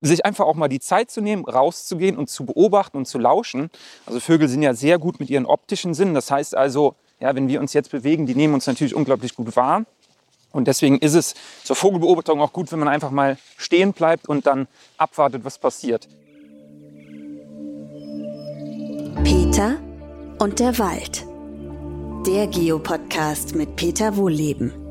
sich einfach auch mal die Zeit zu nehmen, rauszugehen und zu beobachten und zu lauschen. Also Vögel sind ja sehr gut mit ihren optischen Sinnen. Das heißt also, ja, wenn wir uns jetzt bewegen, die nehmen uns natürlich unglaublich gut wahr. Und deswegen ist es zur Vogelbeobachtung auch gut, wenn man einfach mal stehen bleibt und dann abwartet, was passiert. Peter und der Wald. Der Geopodcast mit Peter Wohlleben.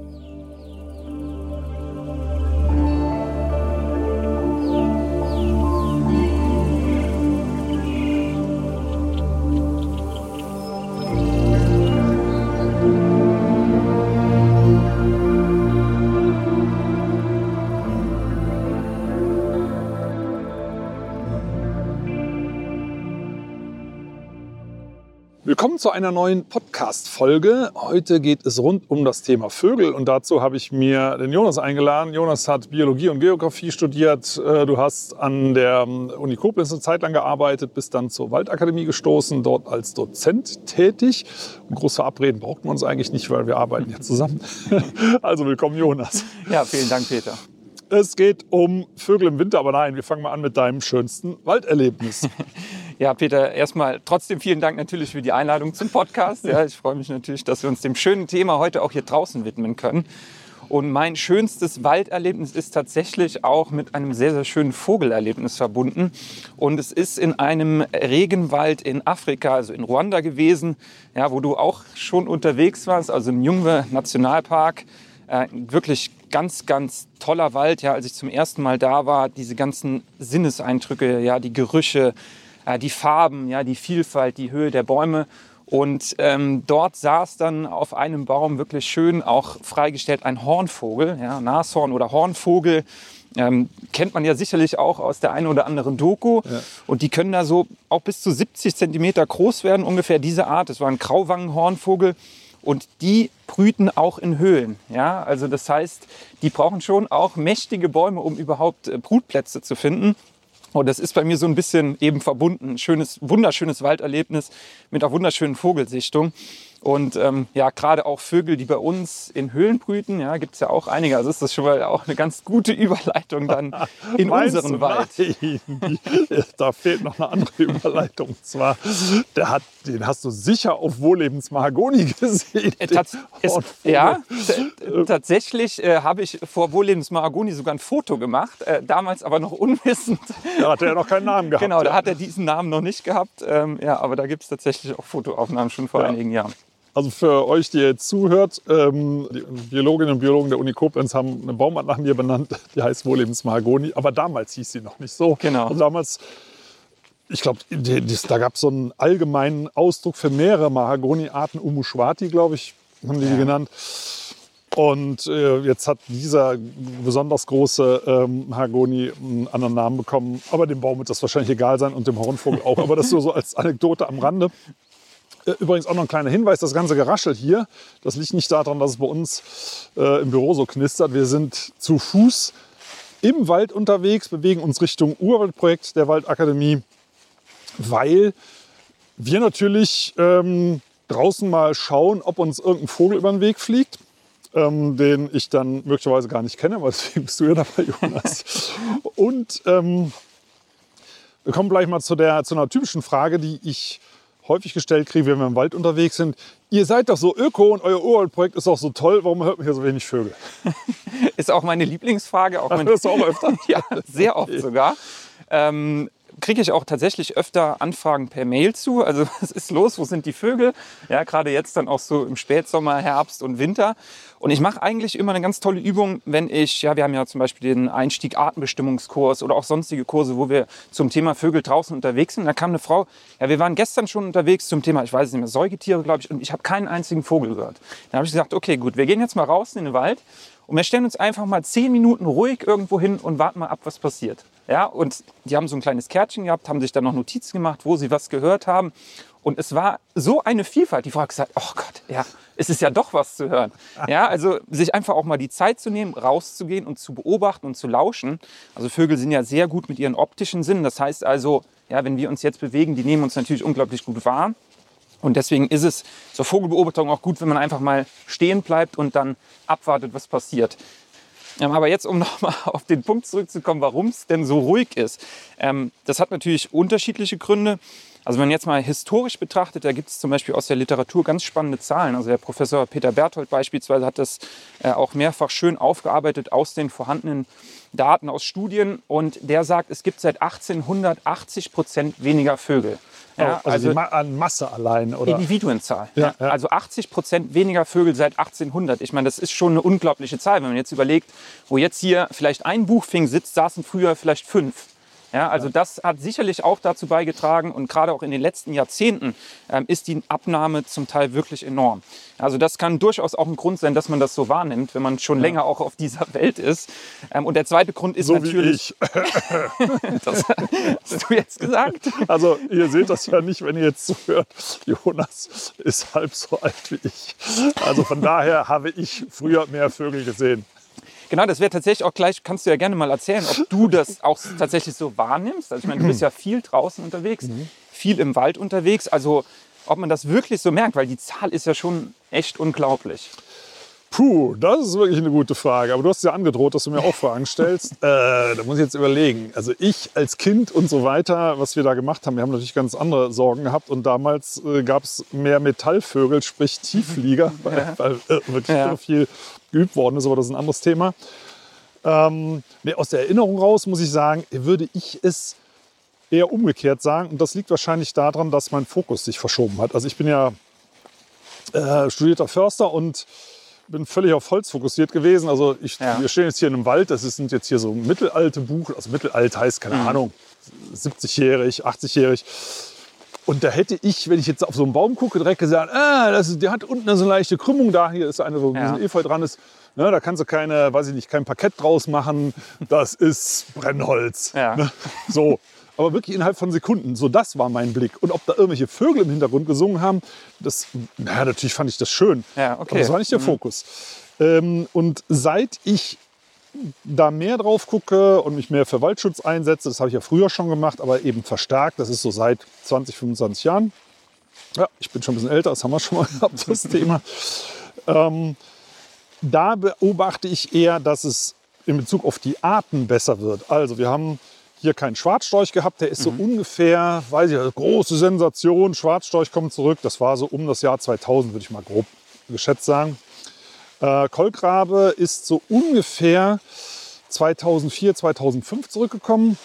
Willkommen zu einer neuen Podcast-Folge. Heute geht es rund um das Thema Vögel und dazu habe ich mir den Jonas eingeladen. Jonas hat Biologie und Geografie studiert. Äh, du hast an der ähm, Uni Koblenz eine Zeit lang gearbeitet, bist dann zur Waldakademie gestoßen, dort als Dozent tätig. Und groß verabreden braucht man uns eigentlich nicht, weil wir arbeiten ja zusammen. Also willkommen, Jonas. Ja, vielen Dank, Peter. Es geht um Vögel im Winter, aber nein, wir fangen mal an mit deinem schönsten Walderlebnis. Ja, Peter, erstmal trotzdem vielen Dank natürlich für die Einladung zum Podcast. Ja, ich freue mich natürlich, dass wir uns dem schönen Thema heute auch hier draußen widmen können. Und mein schönstes Walderlebnis ist tatsächlich auch mit einem sehr, sehr schönen Vogelerlebnis verbunden. Und es ist in einem Regenwald in Afrika, also in Ruanda gewesen, ja, wo du auch schon unterwegs warst, also im Jungwe Nationalpark. Äh, wirklich ganz, ganz toller Wald. Ja, als ich zum ersten Mal da war, diese ganzen Sinneseindrücke, ja, die Gerüche, die Farben, ja, die Vielfalt, die Höhe der Bäume. Und ähm, dort saß dann auf einem Baum wirklich schön auch freigestellt ein Hornvogel, ja, Nashorn oder Hornvogel. Ähm, kennt man ja sicherlich auch aus der einen oder anderen Doku. Ja. Und die können da so auch bis zu 70 Zentimeter groß werden, ungefähr diese Art. Das war ein Grauwangenhornvogel. Und die brüten auch in Höhlen. Ja? Also das heißt, die brauchen schon auch mächtige Bäume, um überhaupt äh, Brutplätze zu finden. Und das ist bei mir so ein bisschen eben verbunden. Schönes, wunderschönes Walderlebnis mit einer wunderschönen Vogelsichtung. Und ähm, ja, gerade auch Vögel, die bei uns in Höhlen brüten, ja, gibt es ja auch einige. Also ist das schon mal auch eine ganz gute Überleitung dann in unseren Wald. Nein, da fehlt noch eine andere Überleitung. Und zwar, der hat, den hast du sicher auf Wohllebens Mahagoni gesehen. Äh, tats es, ja, tatsächlich äh, habe ich vor Wohllebens Mahagoni sogar ein Foto gemacht, äh, damals aber noch unwissend. Da hat er noch keinen Namen gehabt. Genau, da hat er diesen Namen noch nicht gehabt. Ähm, ja, aber da gibt es tatsächlich auch Fotoaufnahmen schon vor ja. einigen Jahren. Also für euch, die jetzt zuhört, ähm, die Biologinnen und Biologen der Uni Koblenz haben eine Baumart nach mir benannt, die heißt Wohllebensmahagoni. Aber damals hieß sie noch nicht so. Genau. Und damals, ich glaube, da gab es so einen allgemeinen Ausdruck für mehrere Mahagoni-Arten. Umushwati, glaube ich, haben die ja. die genannt. Und äh, jetzt hat dieser besonders große ähm, Mahagoni einen anderen Namen bekommen. Aber dem Baum wird das wahrscheinlich egal sein und dem Hornvogel auch. Aber das so, so als Anekdote am Rande. Äh, übrigens auch noch ein kleiner Hinweis, das ganze Geraschel hier, das liegt nicht daran, dass es bei uns äh, im Büro so knistert. Wir sind zu Fuß im Wald unterwegs, bewegen uns Richtung Urwaldprojekt der Waldakademie, weil wir natürlich ähm, draußen mal schauen, ob uns irgendein Vogel über den Weg fliegt. Ähm, den ich dann möglicherweise gar nicht kenne, weil deswegen bist du ja dabei, Jonas. Und ähm, wir kommen gleich mal zu, der, zu einer typischen Frage, die ich häufig gestellt kriege, wenn wir im Wald unterwegs sind. Ihr seid doch so öko und euer Urwaldprojekt ist doch so toll. Warum hört man hier so wenig Vögel? ist auch meine Lieblingsfrage. Auch meine, das auch öfter? ja, sehr oft sogar. Ähm, kriege ich auch tatsächlich öfter Anfragen per Mail zu. Also was ist los? Wo sind die Vögel? Ja, gerade jetzt dann auch so im Spätsommer, Herbst und Winter. Und ich mache eigentlich immer eine ganz tolle Übung, wenn ich, ja, wir haben ja zum Beispiel den Einstieg Artenbestimmungskurs oder auch sonstige Kurse, wo wir zum Thema Vögel draußen unterwegs sind. Da kam eine Frau, ja, wir waren gestern schon unterwegs zum Thema, ich weiß nicht mehr, Säugetiere, glaube ich, und ich habe keinen einzigen Vogel gehört. Dann habe ich gesagt, okay, gut, wir gehen jetzt mal raus in den Wald und wir stellen uns einfach mal zehn Minuten ruhig irgendwo hin und warten mal ab, was passiert. Ja, und die haben so ein kleines Kärtchen gehabt, haben sich dann noch Notizen gemacht, wo sie was gehört haben. Und es war so eine Vielfalt. Die Frau hat gesagt, oh Gott, ja, es ist ja doch was zu hören. Ja, also sich einfach auch mal die Zeit zu nehmen, rauszugehen und zu beobachten und zu lauschen. Also Vögel sind ja sehr gut mit ihren optischen Sinnen. Das heißt also, ja, wenn wir uns jetzt bewegen, die nehmen uns natürlich unglaublich gut wahr. Und deswegen ist es zur Vogelbeobachtung auch gut, wenn man einfach mal stehen bleibt und dann abwartet, was passiert. Ähm, aber jetzt, um nochmal auf den Punkt zurückzukommen, warum es denn so ruhig ist. Ähm, das hat natürlich unterschiedliche Gründe. Also wenn man jetzt mal historisch betrachtet, da gibt es zum Beispiel aus der Literatur ganz spannende Zahlen. Also der Professor Peter Berthold beispielsweise hat das äh, auch mehrfach schön aufgearbeitet aus den vorhandenen Daten aus Studien. Und der sagt, es gibt seit 1880 Prozent weniger Vögel. Ja, also, also Ma an Masse allein, oder? Individuenzahl. Ja, ja. Also 80 Prozent weniger Vögel seit 1800. Ich meine, das ist schon eine unglaubliche Zahl. Wenn man jetzt überlegt, wo jetzt hier vielleicht ein Buchfing sitzt, saßen früher vielleicht fünf. Ja, also das hat sicherlich auch dazu beigetragen und gerade auch in den letzten Jahrzehnten ähm, ist die Abnahme zum Teil wirklich enorm. Also das kann durchaus auch ein Grund sein, dass man das so wahrnimmt, wenn man schon ja. länger auch auf dieser Welt ist. Ähm, und der zweite Grund ist so natürlich. Wie ich. das hast du jetzt gesagt. Also ihr seht das ja nicht, wenn ihr jetzt zuhört. Jonas ist halb so alt wie ich. Also von daher habe ich früher mehr Vögel gesehen. Genau, das wäre tatsächlich auch gleich, kannst du ja gerne mal erzählen, ob du das auch tatsächlich so wahrnimmst. Also ich meine, du bist ja viel draußen unterwegs, mhm. viel im Wald unterwegs. Also ob man das wirklich so merkt, weil die Zahl ist ja schon echt unglaublich. Puh, das ist wirklich eine gute Frage. Aber du hast ja angedroht, dass du mir auch Fragen stellst. äh, da muss ich jetzt überlegen. Also ich als Kind und so weiter, was wir da gemacht haben, wir haben natürlich ganz andere Sorgen gehabt. Und damals äh, gab es mehr Metallvögel, sprich Tiefflieger, weil, weil äh, wirklich ja. viel geübt worden ist. Aber das ist ein anderes Thema. Ähm, nee, aus der Erinnerung raus muss ich sagen, würde ich es eher umgekehrt sagen. Und das liegt wahrscheinlich daran, dass mein Fokus sich verschoben hat. Also ich bin ja äh, studierter Förster und bin völlig auf Holz fokussiert gewesen. Also ich, ja. wir stehen jetzt hier in einem Wald, das sind jetzt hier so mittelalte Buch, also mittelalt heißt, keine mhm. Ahnung, 70-jährig, 80-jährig. Und da hätte ich, wenn ich jetzt auf so einen Baum gucke, direkt gesagt, ah, das ist, der hat unten so eine leichte Krümmung da, hier ist eine, wo ja. ein Efeu dran ist. Ne, da kannst du keine, weiß ich nicht, kein Parkett draus machen. Das ist Brennholz. Ja. Ne? So aber wirklich innerhalb von Sekunden. So, das war mein Blick. Und ob da irgendwelche Vögel im Hintergrund gesungen haben, das, naja, natürlich fand ich das schön. Ja, okay. Aber das war nicht der mhm. Fokus. Ähm, und seit ich da mehr drauf gucke und mich mehr für Waldschutz einsetze, das habe ich ja früher schon gemacht, aber eben verstärkt, das ist so seit 20, 25 Jahren. Ja, ich bin schon ein bisschen älter, das haben wir schon mal gehabt, das Thema. Ähm, da beobachte ich eher, dass es in Bezug auf die Arten besser wird. Also wir haben hier keinen Schwarzstorch gehabt. Der ist so mhm. ungefähr, weiß ich, große Sensation. Schwarzstorch kommt zurück. Das war so um das Jahr 2000, würde ich mal grob geschätzt sagen. Äh, Kolkrabe ist so ungefähr 2004, 2005 zurückgekommen.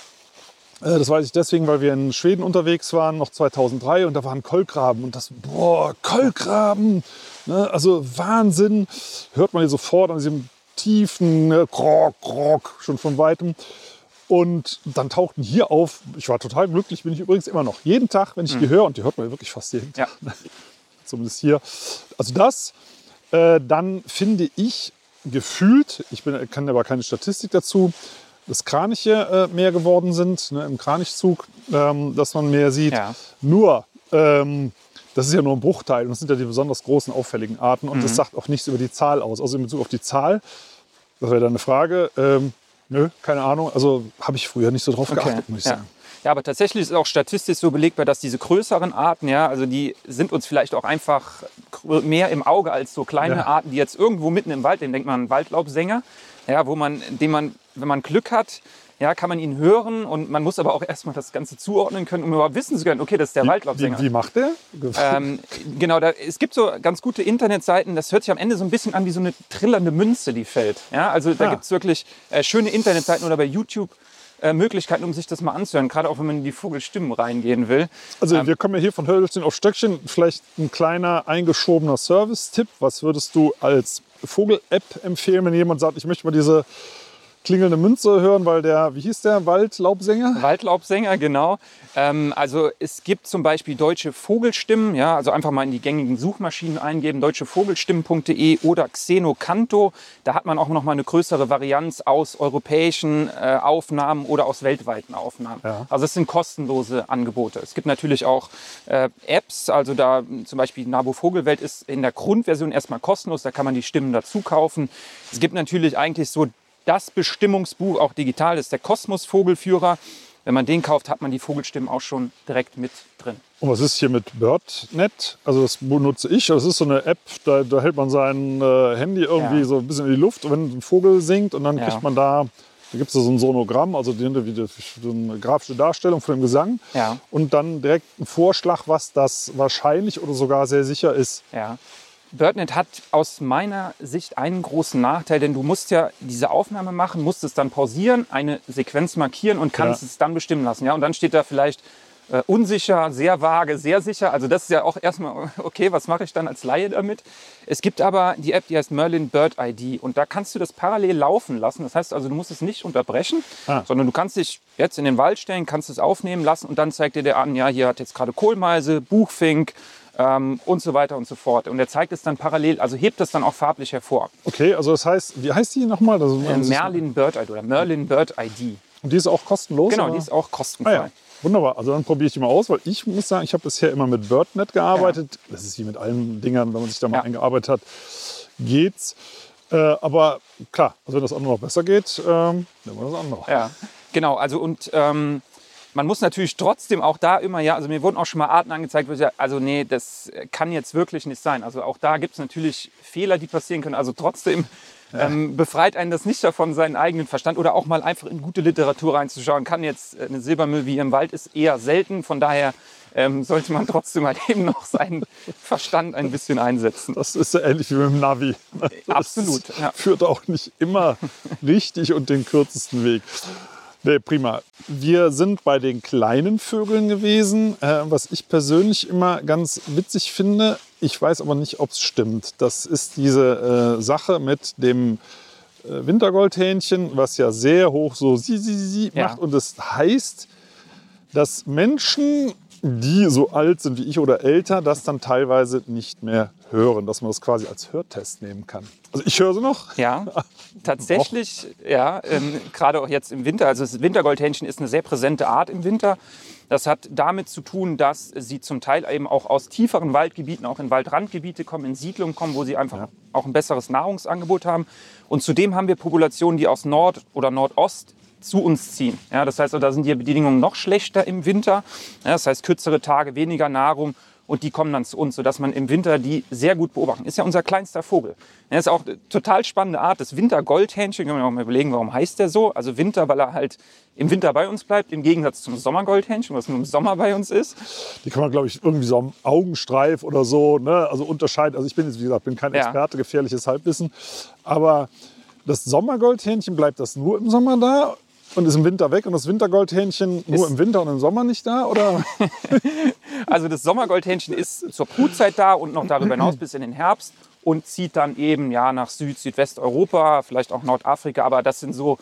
Äh, das weiß ich deswegen, weil wir in Schweden unterwegs waren, noch 2003, und da waren Kolkraben. Und das, boah, Kolkraben, ne, also Wahnsinn. Hört man hier sofort an diesem tiefen ne, Krok, Krok, schon von weitem. Und dann tauchten hier auf, ich war total glücklich, bin ich übrigens immer noch. Jeden Tag, wenn ich mhm. die höre, und die hört man wirklich fast jeden Tag, ja. zumindest hier. Also das, äh, dann finde ich gefühlt, ich bin, kann aber keine Statistik dazu, dass Kraniche äh, mehr geworden sind ne, im Kranichzug, ähm, dass man mehr sieht. Ja. Nur, ähm, das ist ja nur ein Bruchteil und das sind ja die besonders großen, auffälligen Arten und mhm. das sagt auch nichts über die Zahl aus. Also in Bezug auf die Zahl, das wäre dann eine Frage, ähm, Nö, keine Ahnung. Also habe ich früher nicht so drauf geachtet, okay. muss ich ja. sagen. Ja, aber tatsächlich ist auch statistisch so belegbar, dass diese größeren Arten, ja, also die sind uns vielleicht auch einfach mehr im Auge als so kleine ja. Arten, die jetzt irgendwo mitten im Wald, den denkt man Waldlaubsänger, ja, wo man, den man, wenn man Glück hat, ja, kann man ihn hören und man muss aber auch erstmal das Ganze zuordnen können, um überhaupt wissen zu können, okay, das ist der wie, Waldlaubsänger. Wie, wie macht der? Ähm, genau, da, es gibt so ganz gute Internetseiten, das hört sich am Ende so ein bisschen an wie so eine trillernde Münze, die fällt. Ja, also da ja. gibt es wirklich äh, schöne Internetseiten oder bei YouTube äh, Möglichkeiten, um sich das mal anzuhören, gerade auch wenn man in die Vogelstimmen reingehen will. Also ähm, wir kommen ja hier von Hölzchen auf Stöckchen. Vielleicht ein kleiner eingeschobener Service-Tipp. Was würdest du als Vogel-App empfehlen, wenn jemand sagt, ich möchte mal diese klingelnde Münze hören, weil der, wie hieß der, Waldlaubsänger? Waldlaubsänger, genau. Ähm, also es gibt zum Beispiel deutsche Vogelstimmen, ja, also einfach mal in die gängigen Suchmaschinen eingeben, deutschevogelstimmen.de oder Xenocanto. Da hat man auch noch mal eine größere Varianz aus europäischen äh, Aufnahmen oder aus weltweiten Aufnahmen. Ja. Also es sind kostenlose Angebote. Es gibt natürlich auch äh, Apps, also da zum Beispiel Nabo Vogelwelt ist in der Grundversion erstmal kostenlos, da kann man die Stimmen dazu kaufen. Es gibt natürlich eigentlich so das Bestimmungsbuch, auch digital, ist der Kosmos Vogelführer. Wenn man den kauft, hat man die Vogelstimmen auch schon direkt mit drin. Und was ist hier mit BirdNet? Also das benutze ich. Das ist so eine App, da, da hält man sein äh, Handy irgendwie Ja. so ein bisschen in die Luft, wenn ein Vogel singt und dann Ja. kriegt man da, da gibt es so ein Sonogramm, also die, die, so eine grafische Darstellung von dem Gesang Ja. und dann direkt ein Vorschlag, was das wahrscheinlich oder sogar sehr sicher ist. BirdNet hat aus meiner Sicht einen großen Nachteil, denn du musst ja diese Aufnahme machen, musst es dann pausieren, eine Sequenz markieren und kannst Ja. es dann bestimmen lassen. Ja? Und dann steht da vielleicht äh, unsicher, sehr vage, sehr sicher. Also das ist ja auch erstmal, okay, was mache ich dann als Laie damit? Es gibt aber die App, die heißt Merlin Bird ID und da kannst du das parallel laufen lassen. Das heißt also, du musst es nicht unterbrechen, Ah. sondern du kannst dich jetzt in den Wald stellen, kannst es aufnehmen lassen und dann zeigt dir der an, ja, hier hat jetzt gerade Kohlmeise, Buchfink, ähm, und so weiter und so fort. Und er zeigt es dann parallel, also hebt es dann auch farblich hervor. Okay, also das heißt, wie heißt die nochmal? Also, Äh, Merlin Bird ID oder Merlin Bird ID. Und die ist auch kostenlos? Genau, oder? die ist auch Ah, kostenfrei. ja. Wunderbar, also dann probiere ich die mal aus, weil ich muss sagen, ich habe bisher immer mit BirdNet gearbeitet. Das ist wie mit allen Dingern, wenn man sich da mal Ja. eingearbeitet hat, geht's. Äh, aber klar, also wenn das andere noch besser geht, ähm, nehmen wir das andere. Ja, genau. Also und ähm, man muss natürlich trotzdem auch da immer, ja, also mir wurden auch schon mal Arten angezeigt, wo ich sage, also nee, das kann jetzt wirklich nicht sein. Also auch da gibt es natürlich Fehler, die passieren können. Also trotzdem ähm, befreit einen das nicht davon, seinen eigenen Verstand oder auch mal einfach in gute Literatur reinzuschauen. Kann jetzt äh, eine Silbermüll wie im Wald ist eher selten. Von daher ähm, sollte man trotzdem halt eben noch seinen Verstand ein bisschen einsetzen. Das ist ja ähnlich wie mit dem Navi. Das Absolut, ja. Führt auch nicht immer richtig und den kürzesten Weg. Nee, prima. Wir sind bei den kleinen Vögeln gewesen, äh, was ich persönlich immer ganz witzig finde. Ich weiß aber nicht, ob es stimmt. Das ist diese äh, Sache mit dem äh, Wintergoldhähnchen, was ja sehr hoch so sie, sie, sie Ja. macht. Und es heißt, dass Menschen, die so alt sind wie ich oder älter, das dann teilweise nicht mehr hören, dass man das quasi als Hörtest nehmen kann. Also ich höre sie noch. Ja, tatsächlich, ja, ähm, gerade auch jetzt im Winter. Also das Wintergoldhähnchen ist eine sehr präsente Art im Winter. Das hat damit zu tun, dass sie zum Teil eben auch aus tieferen Waldgebieten, auch in Waldrandgebiete kommen, in Siedlungen kommen, wo sie einfach auch ein besseres Nahrungsangebot haben. Und zudem haben wir Populationen, die aus Nord- oder Nordost zu uns ziehen. Ja, das heißt, da sind die Bedingungen noch schlechter im Winter. Ja, das heißt, kürzere Tage, weniger Nahrung und die kommen dann zu uns, sodass man im Winter die sehr gut beobachten. Ist ja unser kleinster Vogel. Ja, ist auch eine total spannende Art. Das Wintergoldhähnchen, können wir auch mal überlegen, warum heißt der so? Also Winter, weil er halt im Winter bei uns bleibt, im Gegensatz zum Sommergoldhähnchen, was nur im Sommer bei uns ist. Die kann man, glaube ich, irgendwie so am Augenstreif oder so, ne? also unterscheiden. Also ich bin jetzt, wie gesagt, bin kein. Experte, gefährliches Halbwissen. Aber das Sommergoldhähnchen, bleibt das nur im Sommer da und ist im Winter weg? Und das Wintergoldhähnchen nur im Winter und im Sommer nicht da? Oder? Also das Sommergoldhähnchen ist zur Brutzeit da und noch darüber hinaus bis in den Herbst und zieht dann eben ja nach Süd-, Südwesteuropa, vielleicht auch Nordafrika, aber das sind so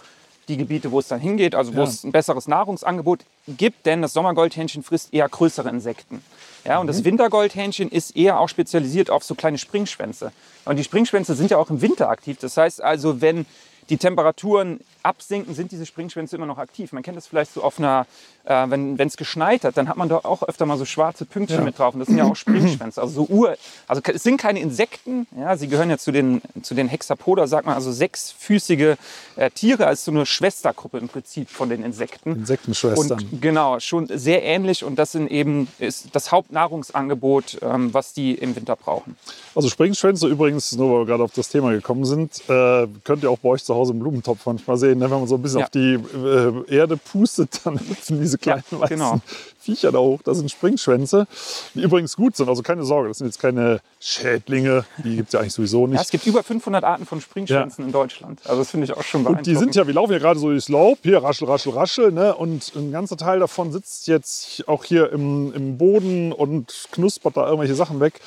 die Gebiete, wo es dann hingeht, also wo Ja. es ein besseres Nahrungsangebot gibt, denn das Sommergoldhähnchen frisst eher größere Insekten. Ja, und das Wintergoldhähnchen ist eher auch spezialisiert auf so kleine Springschwänze. Und die Springschwänze sind ja auch im Winter aktiv. Das heißt also, wenn die Temperaturen absinken, sind diese Springschwänze immer noch aktiv. Man kennt das vielleicht so auf einer, äh, wenn es geschneit hat, dann hat man da auch öfter mal so schwarze Pünktchen Ja. mit drauf. Und das sind ja auch Springschwänze. Also so Ur, also es sind keine Insekten. Ja, sie gehören ja zu den, zu den Hexapoda, sagt man, also sechsfüßige äh, Tiere als so eine Schwestergruppe im Prinzip von den Insekten. Insektenschwestern. Und genau, schon sehr ähnlich. Und das sind eben ist das Hauptnahrungsangebot, ähm, was die im Winter brauchen. Also Springschwänze übrigens, nur weil wir gerade auf das Thema gekommen sind, äh, könnt ihr auch bei euch zu Hause im Blumentopf manchmal sehen. Ne? Wenn man so ein bisschen Ja. auf die äh, Erde pustet, dann hüpfen diese kleinen Ja, weißen genau. Viecher da hoch. Das sind Springschwänze, die übrigens gut sind. Also keine Sorge, das sind jetzt keine Schädlinge. Die gibt es ja eigentlich sowieso Ja, es nicht. gibt über 500 Arten von Springschwänzen in Deutschland. Also das finde ich auch schon Und beeindruckend. die sind ja, wir laufen ja gerade so durchs Laub, hier raschel, raschel, raschel, ne? und ein ganzer Teil davon sitzt jetzt auch hier im, im Boden und knuspert da irgendwelche Sachen weg.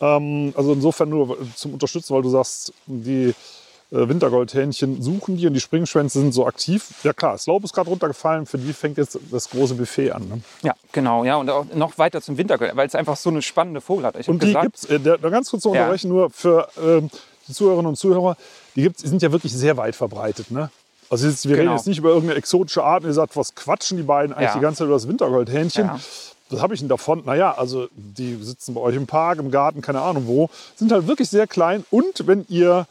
Ähm, also insofern nur zum Unterstützen, weil du sagst, die Wintergoldhähnchen suchen die und die Springschwänze sind so aktiv. Ja klar, das Laub ist gerade runtergefallen, für die fängt jetzt das große Buffet an. Ne? Ja, genau. Ja, und auch noch weiter zum Wintergold, weil es einfach so eine spannende Vogel hat. Ich hab Und die gesagt, gibt's, äh, ganz kurz zu Ja. unterbrechen, nur für ähm, die Zuhörerinnen und Zuhörer, die, gibt's, die sind ja wirklich sehr weit verbreitet. Ne? Also jetzt, wir Genau. reden jetzt nicht über irgendeine exotische Art und ihr sagt, was quatschen die beiden eigentlich Ja. die ganze Zeit über das Wintergoldhähnchen. Ja. Was habe ich denn davon? Naja, also die sitzen bei euch im Park, im Garten, keine Ahnung wo, sind halt wirklich sehr klein. Und wenn ihr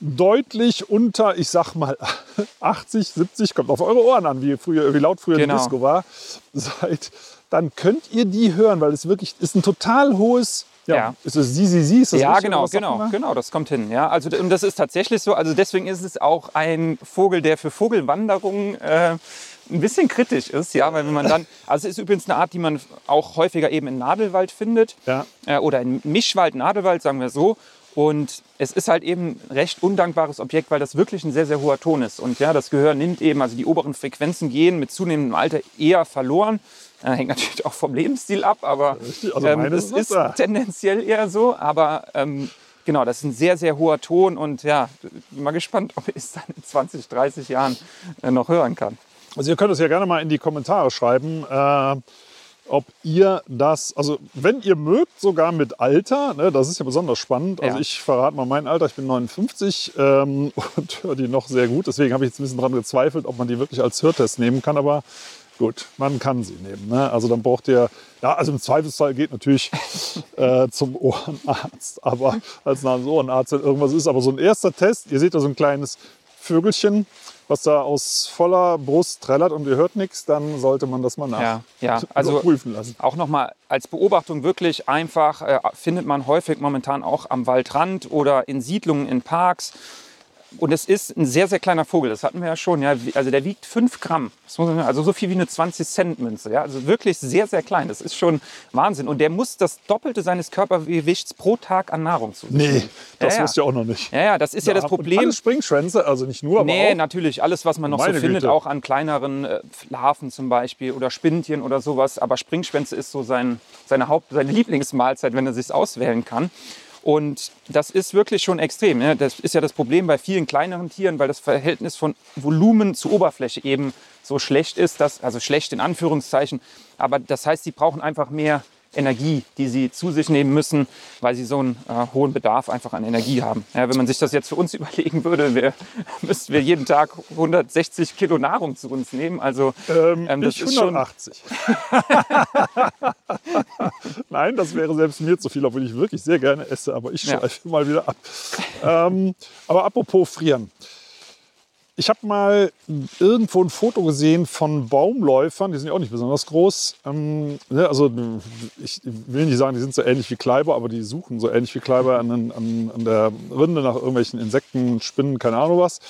deutlich unter, ich sag mal 80, 70, kommt auf eure Ohren an, wie, früher, wie laut früher Genau. die Disco war, seid, dann könnt ihr die hören, weil es wirklich ist ein total hohes, ja, Ja. ist es sie, sie, sie, ist das Ja, richtig, genau, genau, genau, das kommt hin. Ja, also und das ist tatsächlich so. Also deswegen ist es auch ein Vogel, der für Vogelwanderungen äh, ein bisschen kritisch ist, ja, weil wenn man dann, also es ist übrigens eine Art, die man auch häufiger eben in Nadelwald findet Ja. äh, oder in Mischwald, Nadelwald, sagen wir so. Und es ist halt eben ein recht undankbares Objekt, weil das wirklich ein sehr, sehr hoher Ton ist. Und ja, das Gehör nimmt eben, also die oberen Frequenzen gehen mit zunehmendem Alter eher verloren. Äh, hängt natürlich auch vom Lebensstil ab, aber also ähm, es ist da. tendenziell eher so. Aber ähm, genau, das ist ein sehr, sehr hoher Ton. Und ja, bin mal gespannt, ob ich es dann in 20, 30 Jahren äh, noch hören kann. Also ihr könnt es ja gerne mal in die Kommentare schreiben, äh, ob ihr das, also wenn ihr mögt, sogar mit Alter, ne, das ist ja besonders spannend. Also Ja. ich verrate mal mein Alter, ich bin 59 ähm, und höre die noch sehr gut. Deswegen habe ich jetzt ein bisschen daran gezweifelt, ob man die wirklich als Hörtest nehmen kann, aber gut, man kann sie nehmen. Ne? Also dann braucht ihr, ja, also im Zweifelsfall geht natürlich äh, zum Ohrenarzt, aber als Nasen-Ohrenarzt, wenn irgendwas ist. Aber so ein erster Test, ihr seht da so ein kleines Vögelchen, was da aus voller Brust trällert und ihr hört nichts, dann sollte man das mal nach Ja, ja, also prüfen lassen. auch nochmal als Beobachtung wirklich einfach, äh, findet man häufig momentan auch am Waldrand oder in Siedlungen, in Parks. Und es ist ein sehr, sehr kleiner Vogel, das hatten wir ja schon. Ja. Also der wiegt 5 Gramm, das man, also so viel wie eine 20-Cent-Münze. Ja. Also wirklich sehr, sehr klein, das ist schon Wahnsinn. Und der muss das Doppelte seines Körpergewichts pro Tag an Nahrung zu sich Nee, das ja, ja. wusste ich auch noch nicht. Ja, ja, das ist ja, das und Problem. Alle Springschwänze, also nicht nur, aber Nee, auch. natürlich alles, was man noch so Meine findet, Güte. auch an kleineren äh, Larven zum Beispiel oder Spindchen oder sowas. Aber Springschwänze ist so sein, seine, Haupt-, seine Lieblingsmahlzeit, wenn er sich auswählen kann. Und das ist wirklich schon extrem. Ne? Das ist ja das Problem bei vielen kleineren Tieren, weil das Verhältnis von Volumen zu Oberfläche eben so schlecht ist, dass, also schlecht in Anführungszeichen. Aber das heißt, sie brauchen einfach mehr Energie, die sie zu sich nehmen müssen, weil sie so einen äh, hohen Bedarf einfach an Energie haben. Ja, wenn man sich das jetzt für uns überlegen würde, wir, müssten wir jeden Tag 160 Kilo Nahrung zu uns nehmen. Also Ähm, ähm, das ist schon 180. Nein, das wäre selbst mir zu viel, obwohl ich wirklich sehr gerne esse, aber ich Ja. schweife mal wieder ab. ähm, aber apropos frieren. Ich habe mal irgendwo ein Foto gesehen von Baumläufern, die sind ja auch nicht besonders groß. Ähm, ne, also ich will nicht sagen, die sind so ähnlich wie Kleiber, aber die suchen so ähnlich wie Kleiber an, an, an der Rinde nach irgendwelchen Insekten, Spinnen, keine Ahnung was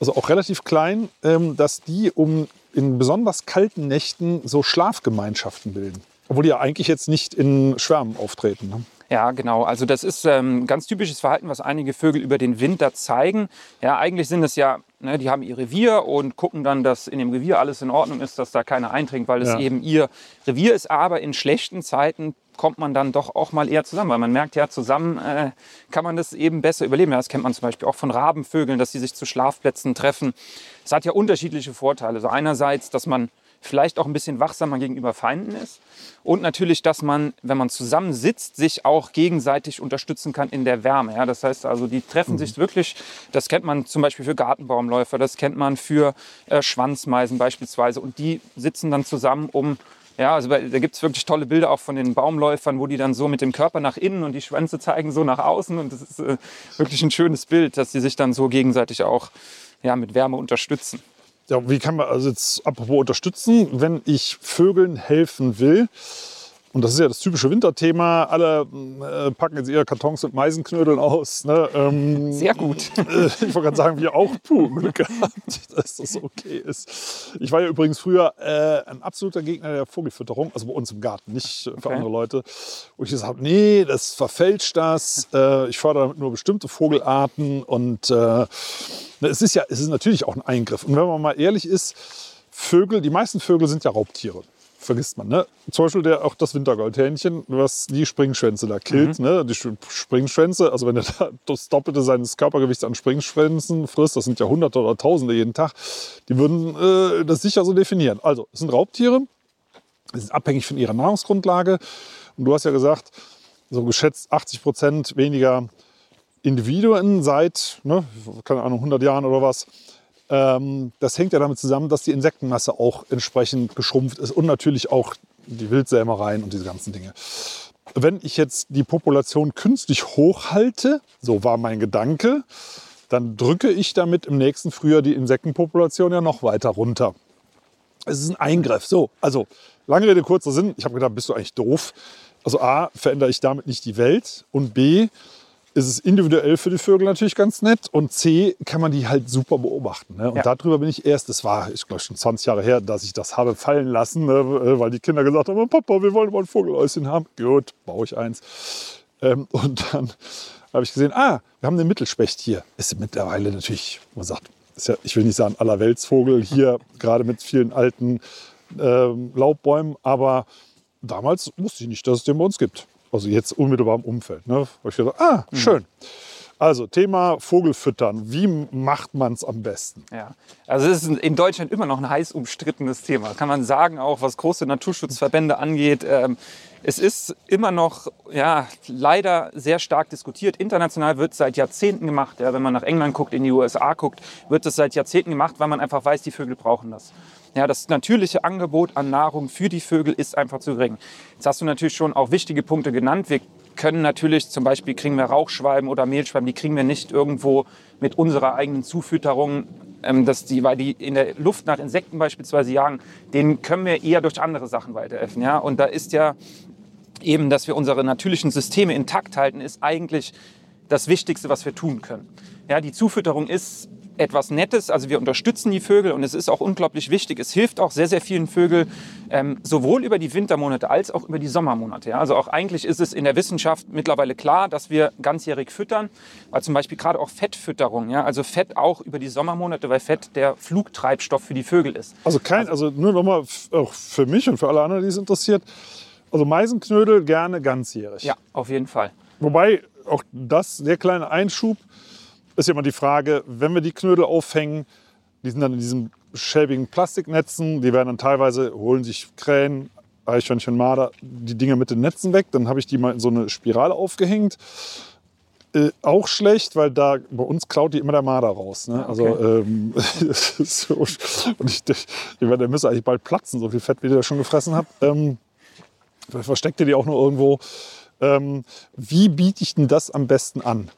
also auch relativ klein, ähm, dass die um in besonders kalten Nächten so Schlafgemeinschaften bilden. Obwohl die ja eigentlich jetzt nicht in Schwärmen auftreten. Ne? Ja, genau. Also das ist ähm, ganz typisches Verhalten, was einige Vögel über den Winter zeigen. Ja, eigentlich sind es ja, ne, die haben ihr Revier und gucken dann, dass in dem Revier alles in Ordnung ist, dass da keiner eindringt, weil es Ja. eben ihr Revier ist. Aber in schlechten Zeiten kommt man dann doch auch mal eher zusammen, weil man merkt ja, zusammen äh, kann man das eben besser überleben. Ja, das kennt man zum Beispiel auch von Rabenvögeln, dass sie sich zu Schlafplätzen treffen. Es hat ja unterschiedliche Vorteile. Also einerseits, dass man vielleicht auch ein bisschen wachsamer gegenüber Feinden ist. Und natürlich, dass man, wenn man zusammen sitzt, sich auch gegenseitig unterstützen kann in der Wärme. Ja, das heißt also, die treffen sich wirklich, das kennt man zum Beispiel für Gartenbaumläufer, das kennt man für äh, Schwanzmeisen beispielsweise. Und die sitzen dann zusammen, um, ja, also da gibt es wirklich tolle Bilder auch von den Baumläufern, wo die dann so mit dem Körper nach innen und die Schwänze zeigen so nach außen. Und das ist äh, wirklich ein schönes Bild, dass die sich dann so gegenseitig auch ja, mit Wärme unterstützen. Ja, wie kann man also jetzt apropos unterstützen, wenn ich Vögeln helfen will? Und das ist ja das typische Winterthema. Alle äh, packen jetzt ihre Kartons mit Meisenknödeln aus. Ne? Ähm, Sehr gut. Äh, ich wollte gerade sagen, wir auch puh, Glück gehabt, dass das okay ist. Ich war ja übrigens früher äh, ein absoluter Gegner der Vogelfütterung, also bei uns im Garten, nicht für Okay. andere Leute. Wo ich gesagt habe, nee, das verfälscht das. Äh, ich fördere damit nur bestimmte Vogelarten und äh, es ist ja, es ist natürlich auch ein Eingriff. Und wenn man mal ehrlich ist, Vögel, die meisten Vögel sind ja Raubtiere. Vergisst man, ne? Zum Beispiel der, auch das Wintergoldhähnchen, was die Springschwänze da killt, ne? Die Sch- Springschwänze, also wenn er da das Doppelte seines Körpergewichts an Springschwänzen frisst, das sind ja Hunderte oder Tausende jeden Tag, die würden äh, das sicher so definieren. Also, es sind Raubtiere, es ist abhängig von ihrer Nahrungsgrundlage. Und du hast ja gesagt, so geschätzt 80 Prozent weniger Individuen seit, ne, keine Ahnung, 100 Jahren oder was. Ähm, das hängt ja damit zusammen, dass die Insektenmasse auch entsprechend geschrumpft ist und natürlich auch die Wildsämereien und diese ganzen Dinge. Wenn ich jetzt die Population künstlich hochhalte, so war mein Gedanke, dann drücke ich damit im nächsten Frühjahr die Insektenpopulation ja noch weiter runter. Es ist ein Eingriff. So, also lange Rede, kurzer Sinn. Ich habe gedacht, bist du eigentlich doof? Also A, verändere ich damit nicht die Welt und B, ist es individuell für die Vögel natürlich ganz nett und C, kann man die halt super beobachten. Ne? Und Ja. darüber bin ich erst, das war, ich glaube schon 20 Jahre her, dass ich das habe fallen lassen, ne? weil die Kinder gesagt haben, Papa, wir wollen mal ein Vogelhäuschen haben. Gut, baue ich eins. Ähm, und dann habe ich gesehen, ah, wir haben den Mittelspecht hier. Ist mittlerweile natürlich, man sagt, ist ja, ich will nicht sagen allerweltsvogel hier, gerade mit vielen alten ähm, Laubbäumen, aber damals wusste ich nicht, dass es den bei uns gibt. Also jetzt unmittelbar im Umfeld. Ne? Hab ich gedacht, ah, schön. Also Thema Vogelfüttern. Wie macht man es am besten? Ja, also es ist in Deutschland immer noch ein heiß umstrittenes Thema. Kann man sagen, auch was große Naturschutzverbände angeht. Ähm, es ist immer noch, ja, leider sehr stark diskutiert. International wird es seit Jahrzehnten gemacht. Ja, wenn man nach England guckt, in die USA guckt, wird es seit Jahrzehnten gemacht, weil man einfach weiß, die Vögel brauchen das. Ja, das natürliche Angebot an Nahrung für die Vögel ist einfach zu gering. Jetzt hast du natürlich schon auch wichtige Punkte genannt. Wir können natürlich zum Beispiel kriegen wir Rauchschwalben oder Mehlschwalben, die kriegen wir nicht irgendwo mit unserer eigenen Zufütterung, ähm, dass die, weil die in der Luft nach Insekten beispielsweise jagen, den können wir eher durch andere Sachen weiterhelfen. Ja? Und da ist ja eben, dass wir unsere natürlichen Systeme intakt halten, ist eigentlich das Wichtigste, was wir tun können. Ja, die Zufütterung ist etwas Nettes, also wir unterstützen die Vögel und es ist auch unglaublich wichtig. Es hilft auch sehr, sehr vielen Vögeln, ähm, sowohl über die Wintermonate als auch über die Sommermonate. Ja. Also auch eigentlich ist es in der Wissenschaft mittlerweile klar, dass wir ganzjährig füttern, weil zum Beispiel gerade auch Fettfütterung, ja, also Fett auch über die Sommermonate, weil Fett der Flugtreibstoff für die Vögel ist. Also kein, also nur nochmal auch für mich und für alle anderen, die es interessiert. Also Meisenknödel gerne ganzjährig. Ja, auf jeden Fall. Wobei auch das, der kleine Einschub, ist ja immer die Frage, wenn wir die Knödel aufhängen, die sind dann in diesen schäbigen Plastiknetzen, die werden dann teilweise, holen sich Krähen, Eichhörnchen, Marder, die Dinger mit den Netzen weg, dann habe ich die mal in so eine Spirale aufgehängt. Äh, auch schlecht, weil da bei uns klaut die immer der Marder raus. Ne? Ah, Also okay. ähm, das ist so, und ich, ich, der müsste eigentlich bald platzen, so viel Fett, wie der schon gefressen hat. Ähm, vielleicht versteckt ihr die auch nur irgendwo. Ähm, wie biete ich denn das am besten an?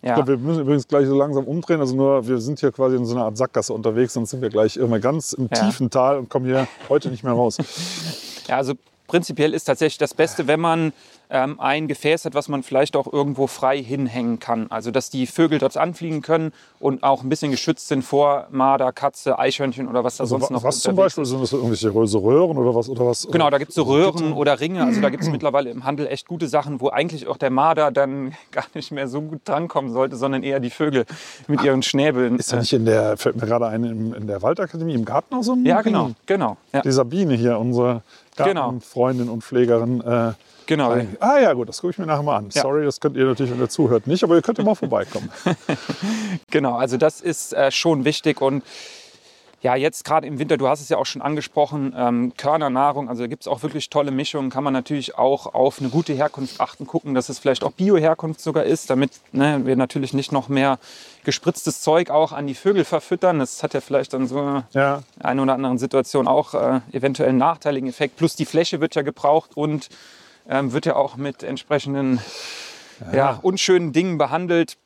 Ich Ja. glaube, wir müssen übrigens gleich so langsam umdrehen. Also nur, wir sind hier quasi in so einer Art Sackgasse unterwegs, sonst sind wir gleich immer ganz im Ja. tiefen Tal und kommen hier heute nicht mehr raus. Ja, also prinzipiell ist tatsächlich das Beste, wenn man ähm, ein Gefäß hat, was man vielleicht auch irgendwo frei hinhängen kann. Also dass die Vögel dort anfliegen können und auch ein bisschen geschützt sind vor Marder, Katze, Eichhörnchen oder was da Also, sonst noch was zum Beispiel? Sind das irgendwelche so Röhren oder was? Oder was Genau, da gibt es so Röhren oder Ringe. Also da gibt es mittlerweile im Handel echt gute Sachen, wo eigentlich auch der Marder dann gar nicht mehr so gut drankommen sollte, sondern eher die Vögel mit ihren Schnäbeln. Ist ja nicht in der, fällt mir gerade ein, in, in der Waldakademie im Garten auch so ein ja, genau, Ring? genau. Ja, Die Sabine hier, unsere Genau. Gartenfreundin und Pflegerin. Äh, genau. Ah ja, gut, das gucke ich mir nachher mal an. Ja. Sorry, das könnt ihr natürlich, wenn ihr zuhört, nicht, aber ihr könnt mal vorbeikommen. Genau, also das ist äh, schon wichtig und ja, jetzt gerade im Winter, du hast es ja auch schon angesprochen, ähm, Körnernahrung, also da gibt es auch wirklich tolle Mischungen, kann man natürlich auch auf eine gute Herkunft achten, gucken, dass es vielleicht auch Bio-Herkunft sogar ist, damit ne, wir natürlich nicht noch mehr gespritztes Zeug auch an die Vögel verfüttern. Das hat ja vielleicht dann so Ja, eine oder anderen Situation auch äh, eventuell einen nachteiligen Effekt. Plus die Fläche wird ja gebraucht und ähm, wird ja auch mit entsprechenden ja. unschönen Dingen behandelt.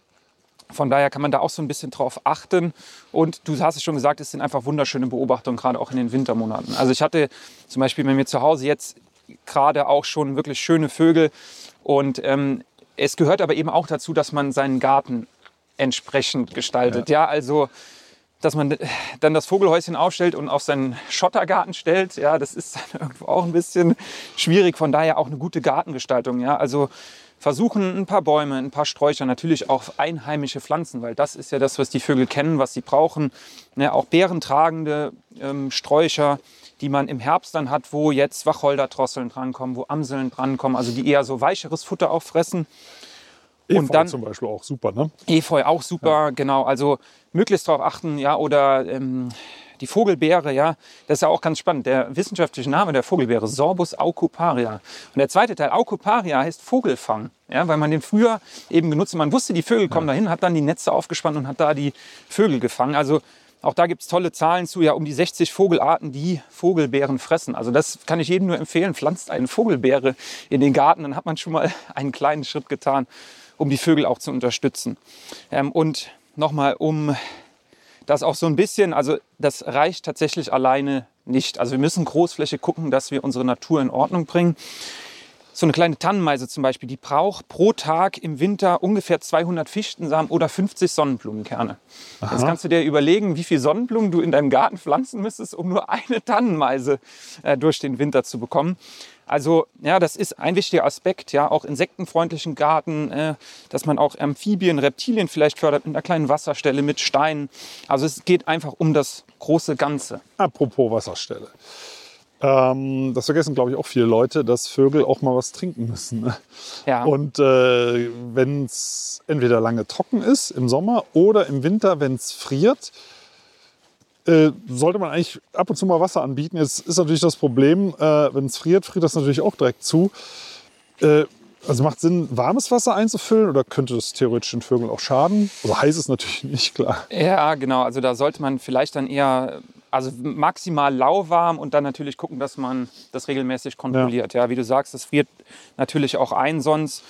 Von daher kann man da auch so ein bisschen drauf achten. Und du hast es schon gesagt, es sind einfach wunderschöne Beobachtungen, gerade auch in den Wintermonaten. Also ich hatte zum Beispiel bei mir zu Hause jetzt gerade auch schon wirklich schöne Vögel. Und ähm, es gehört aber eben auch dazu, dass man seinen Garten entsprechend gestaltet. Ja, also dass man dann das Vogelhäuschen aufstellt und auf seinen Schottergarten stellt, ja, das ist dann irgendwo auch ein bisschen schwierig. Von daher auch eine gute Gartengestaltung, ja. Also versuchen ein paar Bäume, ein paar Sträucher, natürlich auch einheimische Pflanzen, weil das ist ja das, was die Vögel kennen, was sie brauchen. Ne, auch beerentragende ähm, Sträucher, die man im Herbst dann hat, wo jetzt Wacholdertrosseln drankommen, wo Amseln drankommen, also die eher so weicheres Futter auch fressen. Efeu dann- zum Beispiel auch super, ne? Efeu auch super, genau. Also möglichst darauf achten, ja, oder ähm, die Vogelbeere, ja, das ist ja auch ganz spannend. Der wissenschaftliche Name der Vogelbeere, Sorbus aucuparia. Und der zweite Teil, aucuparia, heißt Vogelfang, ja, weil man den früher eben genutzt hat. Man wusste, die Vögel kommen dahin, hat dann die Netze aufgespannt und hat da die Vögel gefangen. Also auch da gibt es tolle Zahlen zu, ja, um die 60 Vogelarten, die Vogelbeeren fressen. Also das kann ich jedem nur empfehlen. Pflanzt eine Vogelbeere in den Garten, dann hat man schon mal einen kleinen Schritt getan, um die Vögel auch zu unterstützen. Ähm, und nochmal um das auch so ein bisschen, also das reicht tatsächlich alleine nicht. Also wir müssen großflächig gucken, dass wir unsere Natur in Ordnung bringen. So eine kleine Tannenmeise zum Beispiel, die braucht pro Tag im Winter ungefähr 200 Fichtensamen oder 50 Sonnenblumenkerne. Aha. Jetzt kannst du dir überlegen, wie viel Sonnenblumen du in deinem Garten pflanzen müsstest, um nur eine Tannenmeise äh, durch den Winter zu bekommen. Also ja, das ist ein wichtiger Aspekt, ja, auch insektenfreundlichen Garten, äh, dass man auch Amphibien, Reptilien vielleicht fördert mit einer kleinen Wasserstelle, mit Steinen. Also es geht einfach um das große Ganze. Apropos Wasserstelle. Ähm, das vergessen, glaube ich, auch viele Leute, dass Vögel auch mal was trinken müssen. Ne? Ja. Und äh, wenn es entweder lange trocken ist im Sommer oder im Winter, wenn es friert, äh, sollte man eigentlich ab und zu mal Wasser anbieten. Jetzt ist natürlich das Problem, äh, wenn es friert, friert das natürlich auch direkt zu. Äh, also macht Sinn, warmes Wasser einzufüllen oder könnte das theoretisch den Vögeln auch schaden? Also heiß ist natürlich nicht, klar. Ja, genau. Also da sollte man vielleicht dann eher also maximal lauwarm und dann natürlich gucken, dass man das regelmäßig kontrolliert. Ja, ja wie du sagst, das friert natürlich auch ein sonst.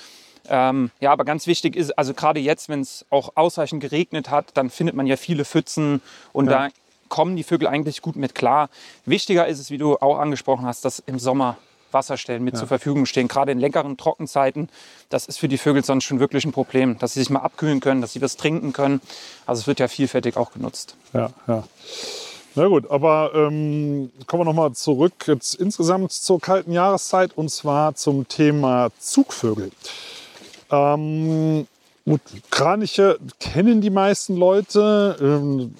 Ähm, ja, aber ganz wichtig ist, also gerade jetzt, wenn es auch ausreichend geregnet hat, dann findet man ja viele Pfützen und ja. da kommen die Vögel eigentlich gut mit klar. Wichtiger ist es, wie du auch angesprochen hast, dass im Sommer Wasserstellen mit ja. zur Verfügung stehen. Gerade in längeren Trockenzeiten, das ist für die Vögel sonst schon wirklich ein Problem, dass sie sich mal abkühlen können, dass sie was trinken können. Also es wird ja vielfältig auch genutzt. Ja, ja. Na gut, aber ähm, kommen wir nochmal zurück jetzt insgesamt zur kalten Jahreszeit und zwar zum Thema Zugvögel. Ähm, gut, Kraniche kennen die meisten Leute ähm,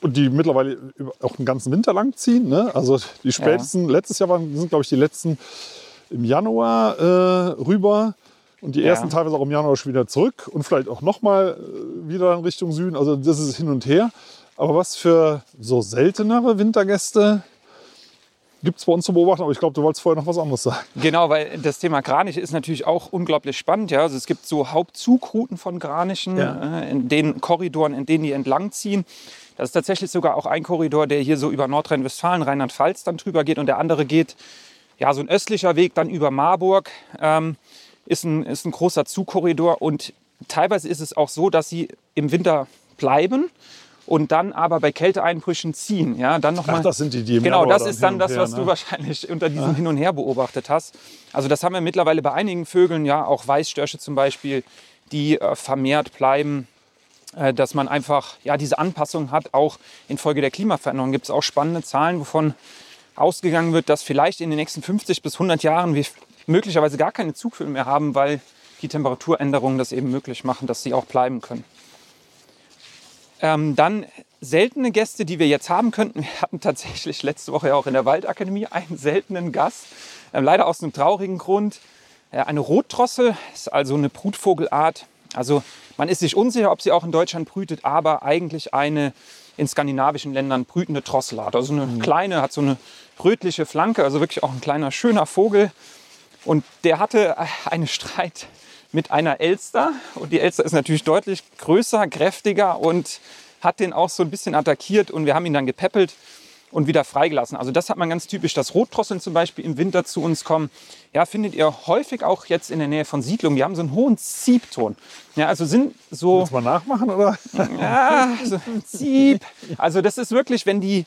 und die mittlerweile auch den ganzen Winter lang ziehen. Ne? Also die spätesten, ja. letztes Jahr waren, sind glaube ich die letzten im Januar äh, rüber. Und die ersten ja. teilweise auch im Januar schon wieder zurück und vielleicht auch nochmal äh, wieder in Richtung Süden. Also das ist hin und her. Aber was für so seltenere Wintergäste gibt es bei uns zu beobachten. Aber ich glaube, du wolltest vorher noch was anderes sagen. Genau, weil das Thema Kraniche ist natürlich auch unglaublich spannend. Ja? Also es gibt so Hauptzugrouten von Kranichen, ja. äh, in den Korridoren, in denen die entlangziehen. Das ist tatsächlich sogar auch ein Korridor, der hier so über Nordrhein-Westfalen, Rheinland-Pfalz dann drüber geht. Und der andere geht, ja, so ein östlicher Weg dann über Marburg. Ähm, ist, ein, ist ein großer Zugkorridor. Und teilweise ist es auch so, dass sie im Winter bleiben und dann aber bei Kälteeinbrüchen ziehen. Ja, dann noch Ach, mal, das sind die, die im Genau, das ist dann das, was her, ne? du wahrscheinlich unter diesem ja. Hin und Her beobachtet hast. Also das haben wir mittlerweile bei einigen Vögeln, ja, auch Weißstörche zum Beispiel, die äh, vermehrt bleiben äh, dass man einfach ja, diese Anpassung hat. Auch infolge der Klimaveränderung gibt es auch spannende Zahlen, wovon ausgegangen wird, dass vielleicht in den nächsten 50 bis 100 Jahren wir möglicherweise gar keine Zugvögel mehr haben, weil die Temperaturänderungen das eben möglich machen, dass sie auch bleiben können. Ähm, dann seltene Gäste, die wir jetzt haben könnten. Wir hatten tatsächlich letzte Woche ja auch in der Waldakademie einen seltenen Gast. Äh, leider aus einem traurigen Grund. Äh, eine Rotdrossel ist also eine Brutvogelart. Also man ist sich unsicher, ob sie auch in Deutschland brütet, aber eigentlich eine in skandinavischen Ländern brütende Drosselart. Also eine mhm. kleine, hat so eine rötliche Flanke, also wirklich auch ein kleiner, schöner Vogel. Und der hatte äh, einen Streit mit einer Elster. Und die Elster ist natürlich deutlich größer, kräftiger und hat den auch so ein bisschen attackiert. Und wir haben ihn dann gepäppelt und wieder freigelassen. Also das hat man ganz typisch, dass Rotdrosseln zum Beispiel im Winter zu uns kommen. Ja, findet ihr häufig auch jetzt in der Nähe von Siedlungen. Die haben so einen hohen Ziebton. Ja, also sind so. Willst mal nachmachen, oder? Ja, so Zieb. Also das ist wirklich, wenn die